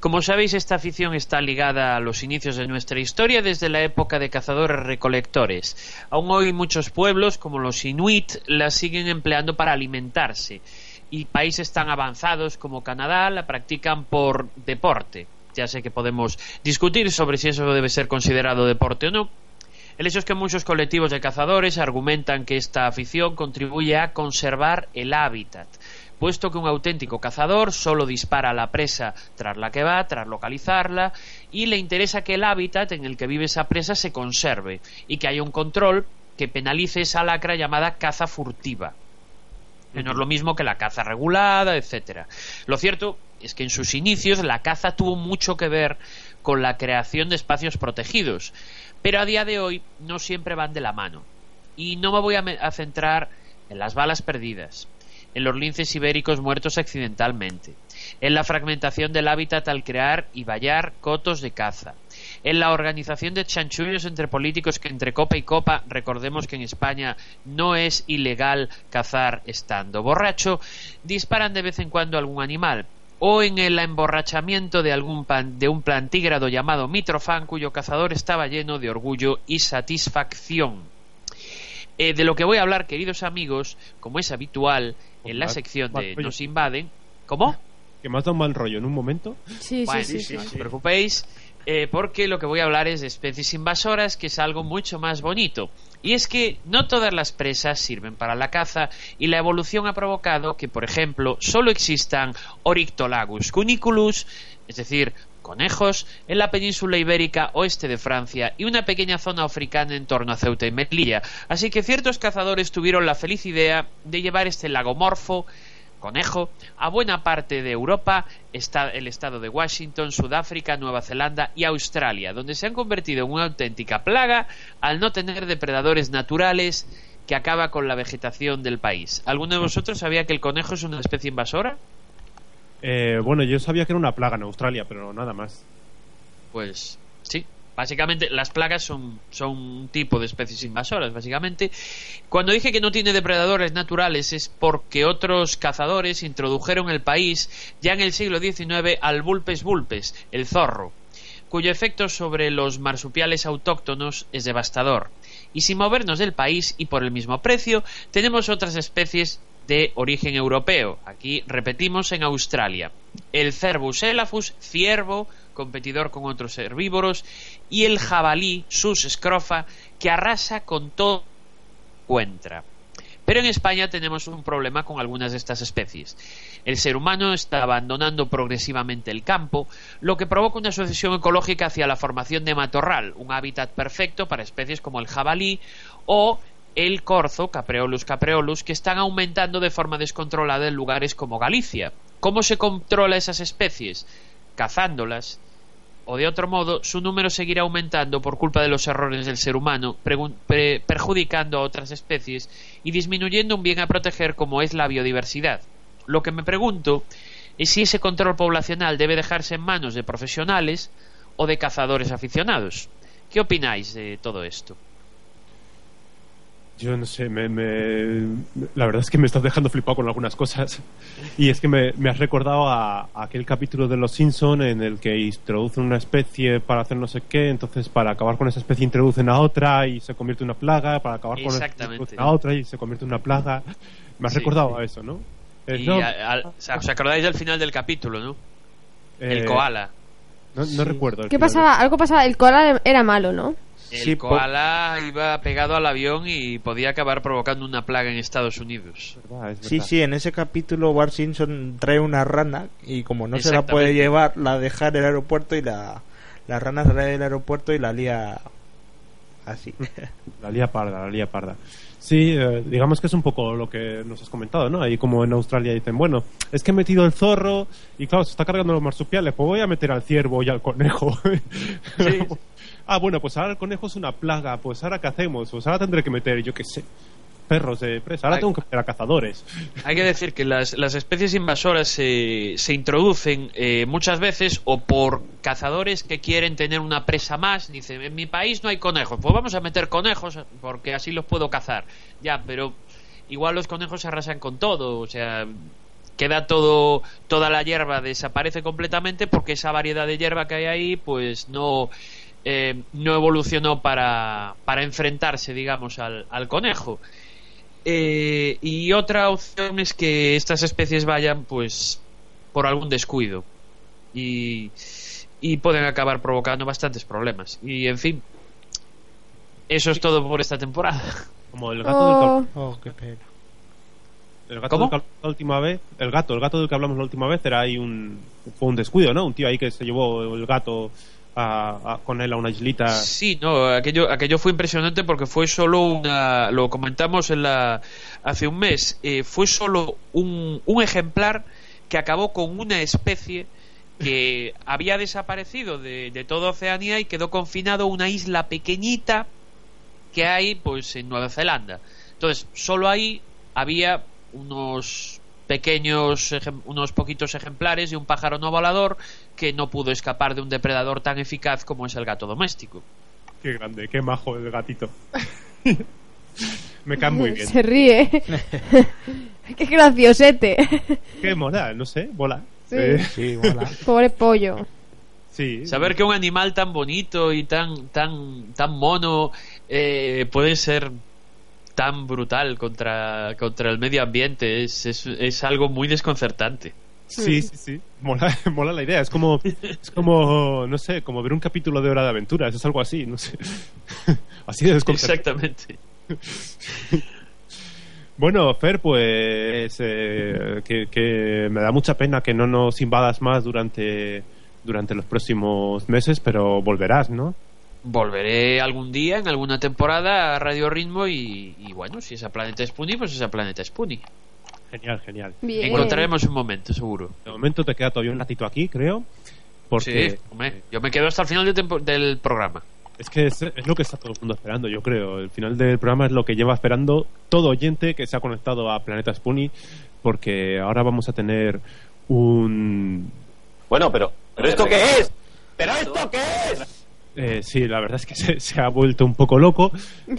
Como sabéis, esta afición está ligada a los inicios de nuestra historia desde la época de cazadores-recolectores. Aún hoy muchos pueblos, como los inuit, la siguen empleando para alimentarse. Y países tan avanzados como Canadá la practican por deporte. Ya sé que podemos discutir sobre si eso debe ser considerado deporte o no, el hecho es que muchos colectivos de cazadores argumentan que esta afición contribuye a conservar el hábitat, puesto que un auténtico cazador solo dispara a la presa tras la que va, tras localizarla, y le interesa que el hábitat en el que vive esa presa se conserve y que haya un control que penalice esa lacra llamada caza furtiva. No es lo mismo que la caza regulada, etcétera. Lo cierto es que en sus inicios la caza tuvo mucho que ver con la creación de espacios protegidos, pero a día de hoy no siempre van de la mano. Y no me voy a, centrar en las balas perdidas, en los linces ibéricos muertos accidentalmente, en la fragmentación del hábitat al crear y vallar cotos de caza, en la organización de chanchullos entre políticos que entre copa y copa, recordemos que en España no es ilegal cazar estando borracho, disparan de vez en cuando algún animal, o en el emborrachamiento de algún pan- de un plantígrado llamado mitrofan cuyo cazador estaba lleno de orgullo y satisfacción. Eh, de lo que voy a hablar, queridos amigos, como es habitual en la sección de. Nos invaden, ¿cómo? Que me has dado un mal rollo en un momento. Sí, Bueno, sí, sí, no sí. os preocupéis, eh, porque lo que voy a hablar es de especies invasoras, que es algo mucho más bonito. Y es que no todas las presas sirven para la caza y la evolución ha provocado que, por ejemplo, solo existan Oryctolagus cuniculus, es decir, conejos, en la península ibérica oeste de Francia y una pequeña zona africana en torno a Ceuta y Melilla. Así que ciertos cazadores tuvieron la feliz idea de llevar este lagomorfo conejo a buena parte de Europa, está el estado de Washington, Sudáfrica, Nueva Zelanda y Australia, donde se han convertido en una auténtica plaga al no tener depredadores naturales que acaba con la vegetación del país. ¿Alguno de vosotros sabía que el conejo es una especie invasora? Eh, bueno, yo sabía que era una plaga en Australia, pero nada más. Pues sí. Básicamente, las plagas son, son un tipo de especies invasoras, básicamente. Cuando dije que no tiene depredadores naturales es porque otros cazadores introdujeron el país ya en el siglo XIX al vulpes vulpes, el zorro, cuyo efecto sobre los marsupiales autóctonos es devastador. Y sin movernos del país y por el mismo precio, tenemos otras especies de origen europeo. Aquí repetimos en Australia. El Cervus elaphus, ciervo, competidor con otros herbívoros, y el jabalí, sus scrofa, que arrasa con todo encuentra. Pero en España tenemos un problema con algunas de estas especies. El ser humano está abandonando progresivamente el campo, lo que provoca una sucesión ecológica hacia la formación de matorral, un hábitat perfecto para especies como el jabalí o el corzo, Capreolus capreolus, que están aumentando de forma descontrolada en lugares como Galicia. ¿Cómo se controla esas especies? Cazándolas, o de otro modo, su número seguirá aumentando por culpa de los errores del ser humano, perjudicando a otras especies y disminuyendo un bien a proteger como es la biodiversidad. Lo que me pregunto es si ese control poblacional debe dejarse en manos de profesionales o de cazadores aficionados. ¿Qué opináis de todo esto? Yo no sé, me, me- la verdad es que me estás dejando flipado con algunas cosas. Y es que me, me has recordado a, a aquel capítulo de Los Simpson en el que introducen una especie para hacer no sé qué, entonces para acabar con esa especie introducen a otra y se convierte en una plaga, para acabar con esa especie Exactamente. introducen a otra y se convierte en una plaga. Me has Sí, recordado sí. a eso, ¿no? Eh, Y no, a- al- o sea, ¿Os acordáis del final del capítulo, no? eh, El koala. No, no recuerdo. el ¿Qué final. pasaba? Algo pasaba. El koala era malo, ¿no? El Sí, koala iba pegado al avión y podía acabar provocando una plaga en Estados Unidos. Es verdad, es Sí, verdad. sí, en ese capítulo Bart Simpson trae una rana y como no se la puede llevar, la deja en el aeropuerto y la, la rana sale del aeropuerto y la lía así. La lía parda, la lía parda. Sí, eh, digamos que es un poco lo que nos has comentado, ¿no? Ahí como en Australia dicen, bueno, es que he metido el zorro y claro, se está cargando los marsupiales, pues voy a meter al ciervo y al conejo. ah, bueno, pues ahora el conejo es una plaga, pues ahora qué hacemos, pues ahora tendré que meter, yo qué sé, perros de presa, ahora tengo que meter a cazadores. Hay que decir que las, las especies invasoras se, se introducen eh, muchas veces o por cazadores que quieren tener una presa más. Dicen, en mi país no hay conejos, pues vamos a meter conejos porque así los puedo cazar. Ya, pero igual los conejos se arrasan con todo, o sea, queda todo, toda la hierba desaparece completamente porque esa variedad de hierba que hay ahí, pues no, eh, no evolucionó para, para enfrentarse, digamos, al, al conejo. Eh, y otra opción es que estas especies vayan, pues, por algún descuido. Y, y pueden acabar provocando bastantes problemas. Y, en fin, eso es todo por esta temporada. Como el gato del Oh, que, Oh, qué pena. el gato ¿Cómo? del que hablamos la última vez, el gato, el gato del que hablamos la última vez era ahí un fue un descuido, ¿no? Un tío ahí que se llevó el gato a- con él a una islita. Sí, no, aquello, aquello fue impresionante porque fue solo una. Lo comentamos en la, hace un mes. eh, fue solo un, un ejemplar que acabó con una especie que había desaparecido de, de toda Oceanía y quedó confinado una isla pequeñita que hay pues en Nueva Zelanda. Entonces, solo ahí había unos pequeños, unos poquitos ejemplares de un pájaro no volador que no pudo escapar de un depredador tan eficaz como es el gato doméstico. Qué grande, qué majo el gatito. Me cae muy bien. Se ríe. Qué graciosete. Qué moral, no sé, bola. Sí. Eh, Sí, mola. Pobre pollo. sí. Saber que un animal tan bonito y tan tan tan mono eh, puede ser tan brutal contra contra el medio ambiente es, es, es algo muy desconcertante. Sí, sí, sí. Mola, mola la idea. Es como, es como, no sé, como ver un capítulo de Hora de Aventuras. Es algo así, no sé. así de desconcertante. Exactamente. Bueno, Fer, pues eh, que, que me da mucha pena que no nos invadas más durante, durante los próximos meses, pero volverás, ¿no? Volveré algún día en alguna temporada a Radio Ritmo y, y bueno, si es a Planeta Spoonie, pues es a Planeta Spoonie. Genial, genial. Bien. Encontraremos un momento, seguro. De momento te queda todavía un ratito aquí, creo. Porque Sí, hombre, yo me quedo hasta el final del, tempo- del programa. es que es, es lo que está todo el mundo esperando, yo creo. El final del programa es lo que lleva esperando todo oyente que se ha conectado a Planeta Spoonie, porque ahora vamos a tener un... Bueno, pero. ¿Pero esto qué es? ¿Pero esto qué es? Eh, sí, la verdad es que se, se ha vuelto un poco loco,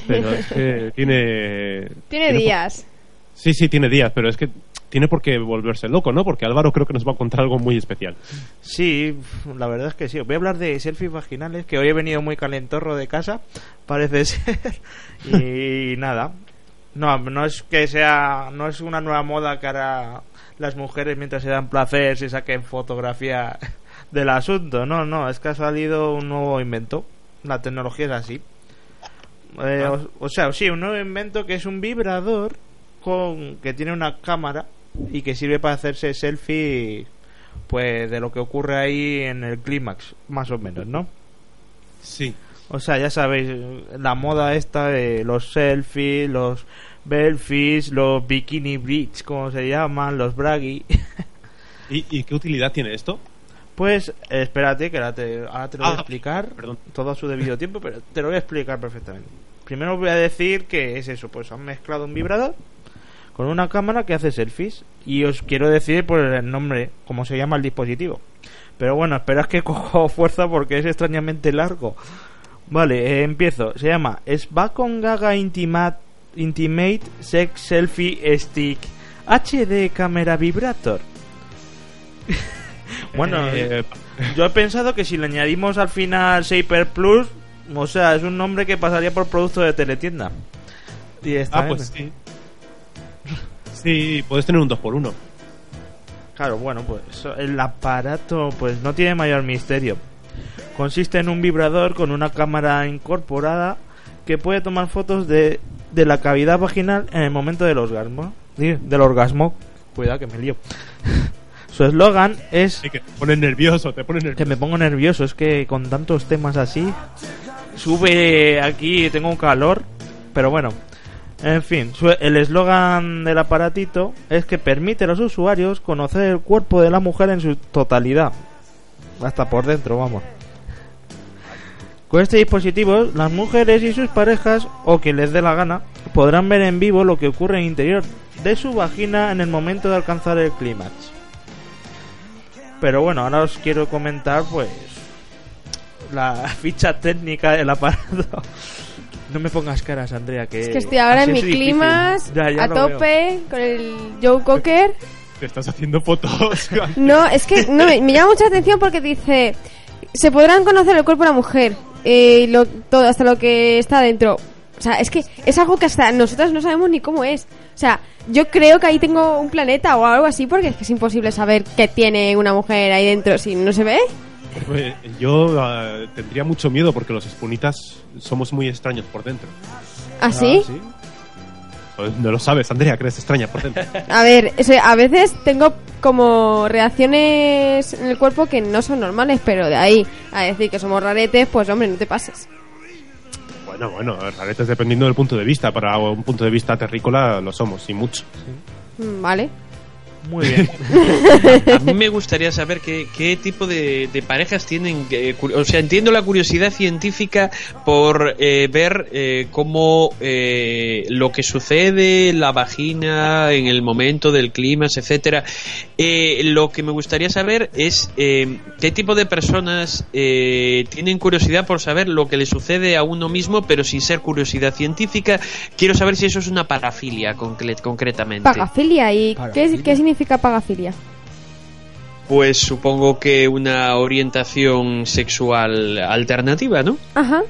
pero es que tiene... Tiene días. Sí, sí, tiene días, pero es que tiene por qué volverse loco, ¿no? Porque Álvaro creo que nos va a contar algo muy especial. Sí, la verdad es que sí. Voy a hablar de selfies vaginales, que hoy he venido muy calentorro de casa, parece ser. Y nada. No, no es que sea, no es una nueva moda que ahora las mujeres mientras se dan placer se saquen fotografía del asunto. No, no, es que ha salido un nuevo invento. La tecnología es así. Eh, Ah. o, o sea, sí, un nuevo invento que es un vibrador con que tiene una cámara y que sirve para hacerse selfie pues de lo que ocurre ahí en el clímax, más o menos, ¿no? Sí. O sea, ya sabéis, la moda esta de los selfies, los belfies, los bikini bridge, como se llaman, los braggy. ¿Y, y qué utilidad tiene esto? Pues espérate, que ahora te, ahora te lo voy a Ah, explicar perdón. todo a su debido tiempo, pero te lo voy a explicar perfectamente. Primero voy a decir que es eso, pues han mezclado un vibrador con una cámara que hace selfies y os quiero decir por el nombre, cómo se llama el dispositivo. Pero bueno, esperad que cojo fuerza porque es extrañamente largo. Vale, eh, empiezo. Se llama Spacon Gaga Intimate, Intimate Sex Selfie Stick HD Camera Vibrator. bueno, Eh, yo he pensado que si le añadimos al final Shaper Plus, o sea, es un nombre que pasaría por producto de teletienda. Y está ah, pues sí. Sí, puedes tener un 2x1. Claro, bueno, pues el aparato pues no tiene mayor misterio. Consiste en un vibrador con una cámara incorporada que puede tomar fotos de, de la cavidad vaginal en el momento del orgasmo. Sí, Del orgasmo. Cuidado que me lío. Su eslogan es Sí, que te nervioso, que me pongo nervioso, es que con tantos temas así sube aquí, tengo un calor, pero bueno. En fin, el eslogan del aparatito es que permite a los usuarios conocer el cuerpo de la mujer en su totalidad. Hasta por dentro, vamos. Con este dispositivo, las mujeres y sus parejas, o quien les dé la gana, podrán ver en vivo lo que ocurre en el interior de su vagina en el momento de alcanzar el clímax. Pero bueno, ahora os quiero comentar pues la ficha técnica del aparato. No me pongas caras, Andrea, que Es que estoy ahora en mi es difícil. clima, Ya, ya a veo. tope, con el Joe Cocker. Te estás haciendo fotos. No, es que no, me, me llama mucha atención porque dice, se podrán conocer el cuerpo de la mujer, eh, lo, todo, hasta lo que está dentro. O sea, es que es algo que hasta nosotras no sabemos ni cómo es. O sea, yo creo que ahí tengo un planeta o algo así porque es que es imposible saber qué tiene una mujer ahí dentro si no se ve. Pues, Yo ah, tendría mucho miedo porque los espunitas somos muy extraños por dentro. ¿Así? Pues No lo sabes, Andrea, que eres extraña por dentro. A ver, o sea, a veces tengo como reacciones en el cuerpo que no son normales, pero de ahí a decir que somos raretes, pues hombre, no te pases. Bueno, bueno, raretes dependiendo del punto de vista. Para un punto de vista terrícola lo somos, y mucho. Mm, Vale. Muy bien. A mí me gustaría saber qué, qué tipo de, de parejas tienen. eh, o sea, entiendo la curiosidad científica por eh, ver eh, cómo eh, lo que sucede en la vagina en el momento del clima, etcétera. Eh, lo que me gustaría saber es eh, qué tipo de personas eh, tienen curiosidad por saber lo que le sucede a uno mismo, pero sin ser curiosidad científica. Quiero saber si eso es una parafilia concre- concretamente. Pagafilia, ¿y qué, qué significa pagafilia? Pues supongo que una orientación sexual alternativa, ¿no? Ajá.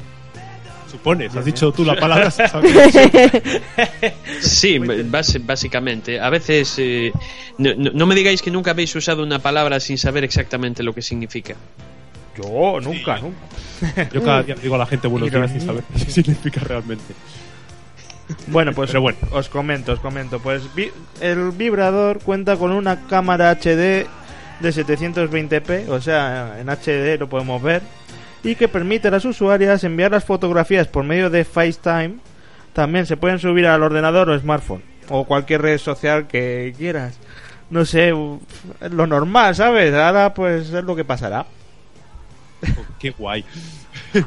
Supones, has dicho tú la palabra. Sí, básicamente. A veces eh, no, me digáis que nunca habéis usado una palabra sin saber exactamente lo que significa. Yo, nunca, nunca. Yo cada día digo a la gente buenos días sin saber qué significa realmente. Bueno, pues Pero bueno. os comento, os comento. Pues vi- el vibrador cuenta con una cámara HD de 720p, o sea, en HD lo podemos ver, y que permite a las usuarias enviar las fotografías por medio de FaceTime. También se pueden subir al ordenador o smartphone, o cualquier red social que quieras. No sé, lo normal, ¿sabes? Ahora pues es lo que pasará. Qué guay.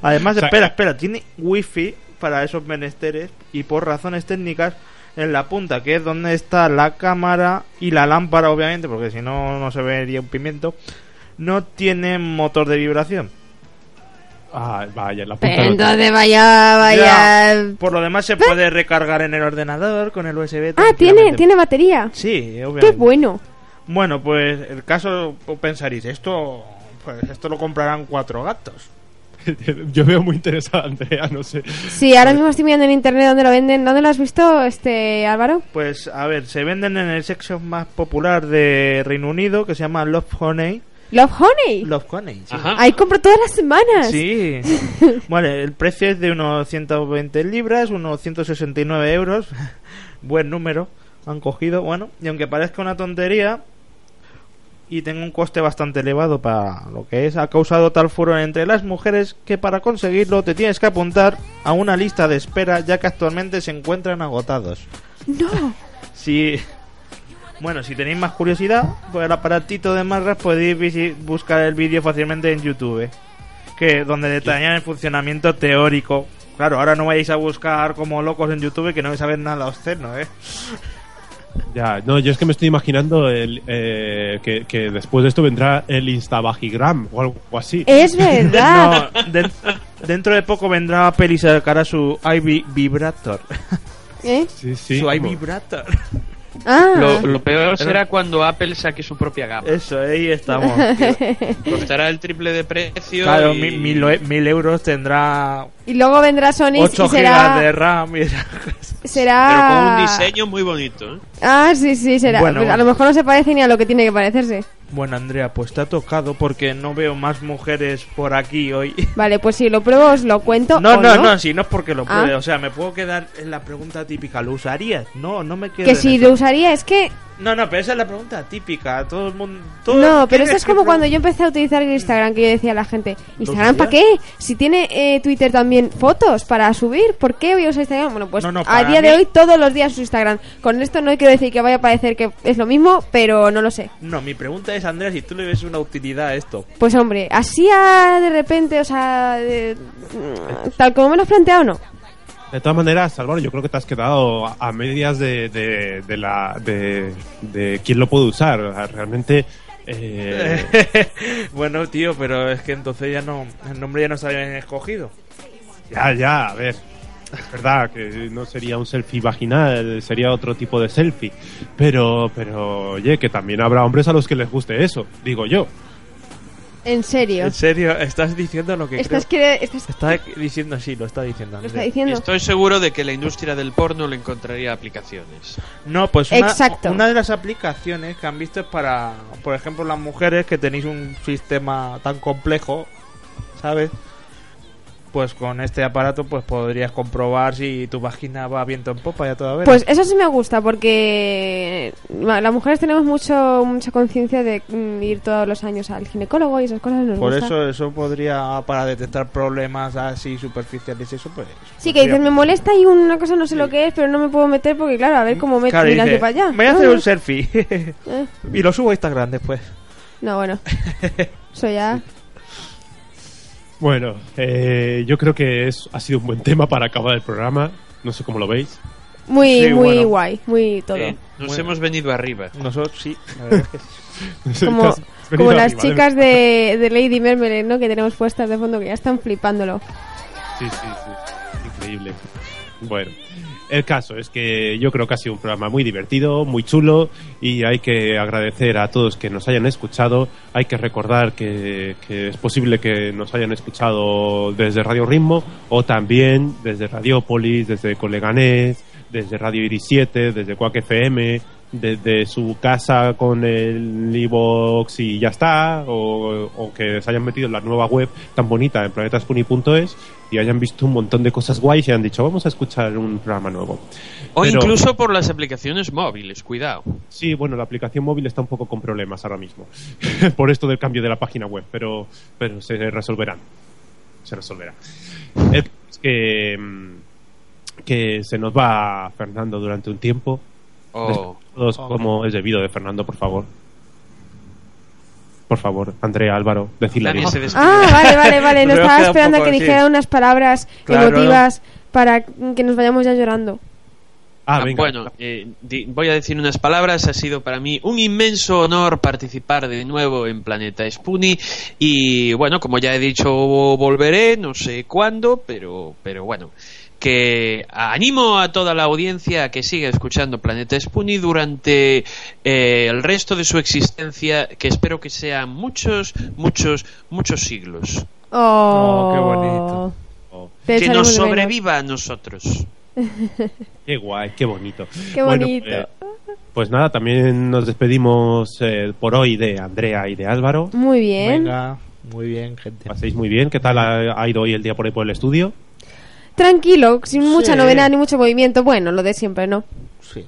Además, espera, espera, tiene wifi para esos menesteres y por razones técnicas en la punta, que es donde está la cámara y la lámpara, obviamente, porque si no, no se vería un pimiento, no tiene motor de vibración. Ah, vaya, la punta entonces vaya, vaya... Ya, por lo demás, se puede recargar en el ordenador con el USB. Ah, tiene, tiene batería. Sí, Qué obviamente. bueno. Bueno, pues el caso, pensaréis, esto, pues esto lo comprarán cuatro gatos. Yo veo muy interesada, Andrea, no sé. Sí, ahora mismo estoy mirando en internet dónde lo venden. ¿Dónde lo has visto, este Álvaro? Pues a ver, se venden en el shop más popular de Reino Unido que se llama Love Honey. Love Honey. Love Honey, sí. Ahí compro todas las semanas. Sí. vale, el precio es de unos 120 libras, unos 169 euros. Buen número han cogido. Bueno, y aunque parezca una tontería y tenga un coste bastante elevado para lo que es, ha causado tal furor entre las mujeres que para conseguirlo te tienes que apuntar a una lista de espera ya que actualmente se encuentran agotados. No. Si bueno, si tenéis más curiosidad, por el aparatito de Marras podéis buscar el vídeo fácilmente en YouTube, que donde detallan el funcionamiento teórico. Claro, ahora no vais a buscar como locos en YouTube que no vais a ver nada obsceno, ¿eh? Ya, no, yo es que me estoy imaginando el, eh, que, que después de esto vendrá el Instabagigram o algo así. Es verdad. No, dentro de poco vendrá Apple y sacará su iVibrator. ¿Eh? Sí, sí. su como- iVibrator. Ah. Lo, lo peor será cuando Apple saque su propia gama. Eso, ahí estamos. Costará el triple de precio. Claro, y- mil, mil euros tendrá Y luego vendrá Sony 8 y gigas será... de RAM. y- será... Pero con un diseño muy bonito. ¿eh? Ah, sí, sí, será. Bueno, Pues a lo mejor no se parece ni a lo que tiene que parecerse. Bueno, Andrea, pues te ha tocado porque no veo más mujeres por aquí hoy. Vale, pues si lo pruebo os lo cuento. No, o no, no, no, si no es porque lo Ah. pruebe. O sea, me puedo quedar en la pregunta típica. ¿Lo usarías? No, no me quedo Que en si eso. lo usaría es que... No, no, pero esa es la pregunta típica. Todo el mundo. todo- No, pero ¿quién esto es como cuando yo empecé a utilizar el Instagram, que yo decía a la gente, ¿Instagram para qué? Si tiene eh, Twitter también fotos para subir, ¿por qué voy a usar Instagram? Bueno, pues No, no, a día de hoy todos los días uso Instagram. Con esto no quiero decir que vaya a parecer que es lo mismo, pero no lo sé. No, mi pregunta es, Andrea, si tú le ves una utilidad a esto. Pues hombre, así a- de repente, o sea, de- mm, tal como me lo has planteado, no. De todas maneras, Álvaro, yo creo que te has quedado a, a medias de, de, de la de, de quién lo puede usar. O sea, realmente eh, bueno, tío, pero es que entonces ya no. El nombre ya no está bien escogido. ya, ya, a ver. Es verdad que no sería un selfie vaginal, sería otro tipo de selfie. Pero, pero, oye, que también habrá hombres a los que les guste eso, digo yo. En serio. En serio, estás diciendo lo que Estás, creo. que, estás, Está diciendo, sí, lo está diciendo. lo está Andrea. diciendo. Estoy seguro de que la industria del porno le encontraría aplicaciones. No, pues una, Exacto. una de las aplicaciones que han visto es para, por ejemplo, las mujeres que tenéis un sistema tan complejo, ¿sabes? Pues con este aparato pues podrías comprobar si tu vagina va viento en popa ya toda vez. Pues eso sí me gusta porque las mujeres tenemos mucho mucha conciencia de mm, ir todos los años al ginecólogo y esas cosas nos por gusta. eso eso podría para detectar problemas así superficiales eso pues. Sí, que dices, me molesta y una cosa no sé lo que es, pero no me puedo meter porque, claro, a ver cómo me Claro, miras dice, de para allá. Voy a hacer Ah, un selfie eh, y lo subo a Instagram después. No, bueno. Eso ya. Bueno, eh, yo creo que es, ha sido un buen tema para acabar el programa. No sé cómo lo veis. Muy, Sí, muy bueno. guay, muy todo. Eh, nos Bueno. hemos venido arriba. Nosotros sí, la verdad es que sí. Como, como las arriba, chicas de, de Lady Mermelade, ¿no? Que tenemos puestas de fondo que ya están flipándolo. Sí, sí, sí. Increíble. Bueno, el caso es que yo creo que ha sido un programa muy divertido, muy chulo y hay que agradecer a todos que nos hayan escuchado. Hay que recordar que, es posible que nos hayan escuchado desde Radio Ritmo o también desde Radiópolis, desde Coleganés, desde Radio Iris 7, desde Quack FM, desde su casa con el iVoox y ya está, o, o que se hayan metido en la nueva web tan bonita en planetaspuni.es y hayan visto un montón de cosas guays y han dicho, vamos a escuchar un programa nuevo. O Pero- incluso por las aplicaciones móviles, cuidado. Sí, bueno, la aplicación móvil está un poco con problemas ahora mismo, por esto del cambio de la página web, pero, pero se resolverán. Se resolverá. Es que, mm, que se nos va Fernando durante un tiempo. Oh. Todos como es debido de Fernando, por favor. Por favor, Andrea, Álvaro, se despide. Ah, vale, vale, vale. No Pero estaba esperando a que dijera unas palabras Claro, emotivas para que nos vayamos ya llorando. Ah, Ah, venga. Bueno, eh, di- voy a decir unas palabras. Ha sido para mí un inmenso honor participar de nuevo en Planeta Spoonie. Y bueno, como ya he dicho, volveré, no sé cuándo, pero, pero bueno. Que animo a toda la audiencia a que siga escuchando Planeta Spoonie durante eh, el resto de su existencia, que espero que sean muchos, muchos, muchos siglos. Oh, qué bonito. Oh, que nos menos. sobreviva a nosotros. qué guay, qué bonito. Qué Bueno, bonito. eh, pues nada, también nos despedimos eh, por hoy de Andrea y de Álvaro. Muy bien. Venga, muy bien, gente. Paséis muy bien. ¿Qué tal ha, ha ido hoy el día por ahí por el estudio? Tranquilo, sin mucha Sí. novedad ni mucho movimiento. Bueno, lo de siempre, ¿no? Sí.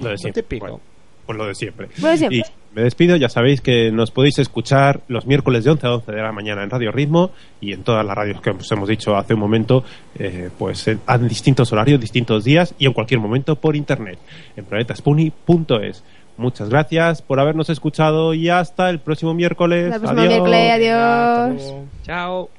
Lo de siempre. te pico. Bueno, pues lo de siempre. Lo de siempre. Y me despido, ya sabéis que nos podéis escuchar los miércoles de 11 a 12 de la mañana en Radio Ritmo y en todas las radios que os hemos dicho hace un momento, eh, pues en, en distintos horarios, distintos días y en cualquier momento por internet en planetaspuni.es. Muchas gracias por habernos escuchado y hasta el próximo miércoles. Hasta el próximo Adiós. miércoles, adiós. Chao.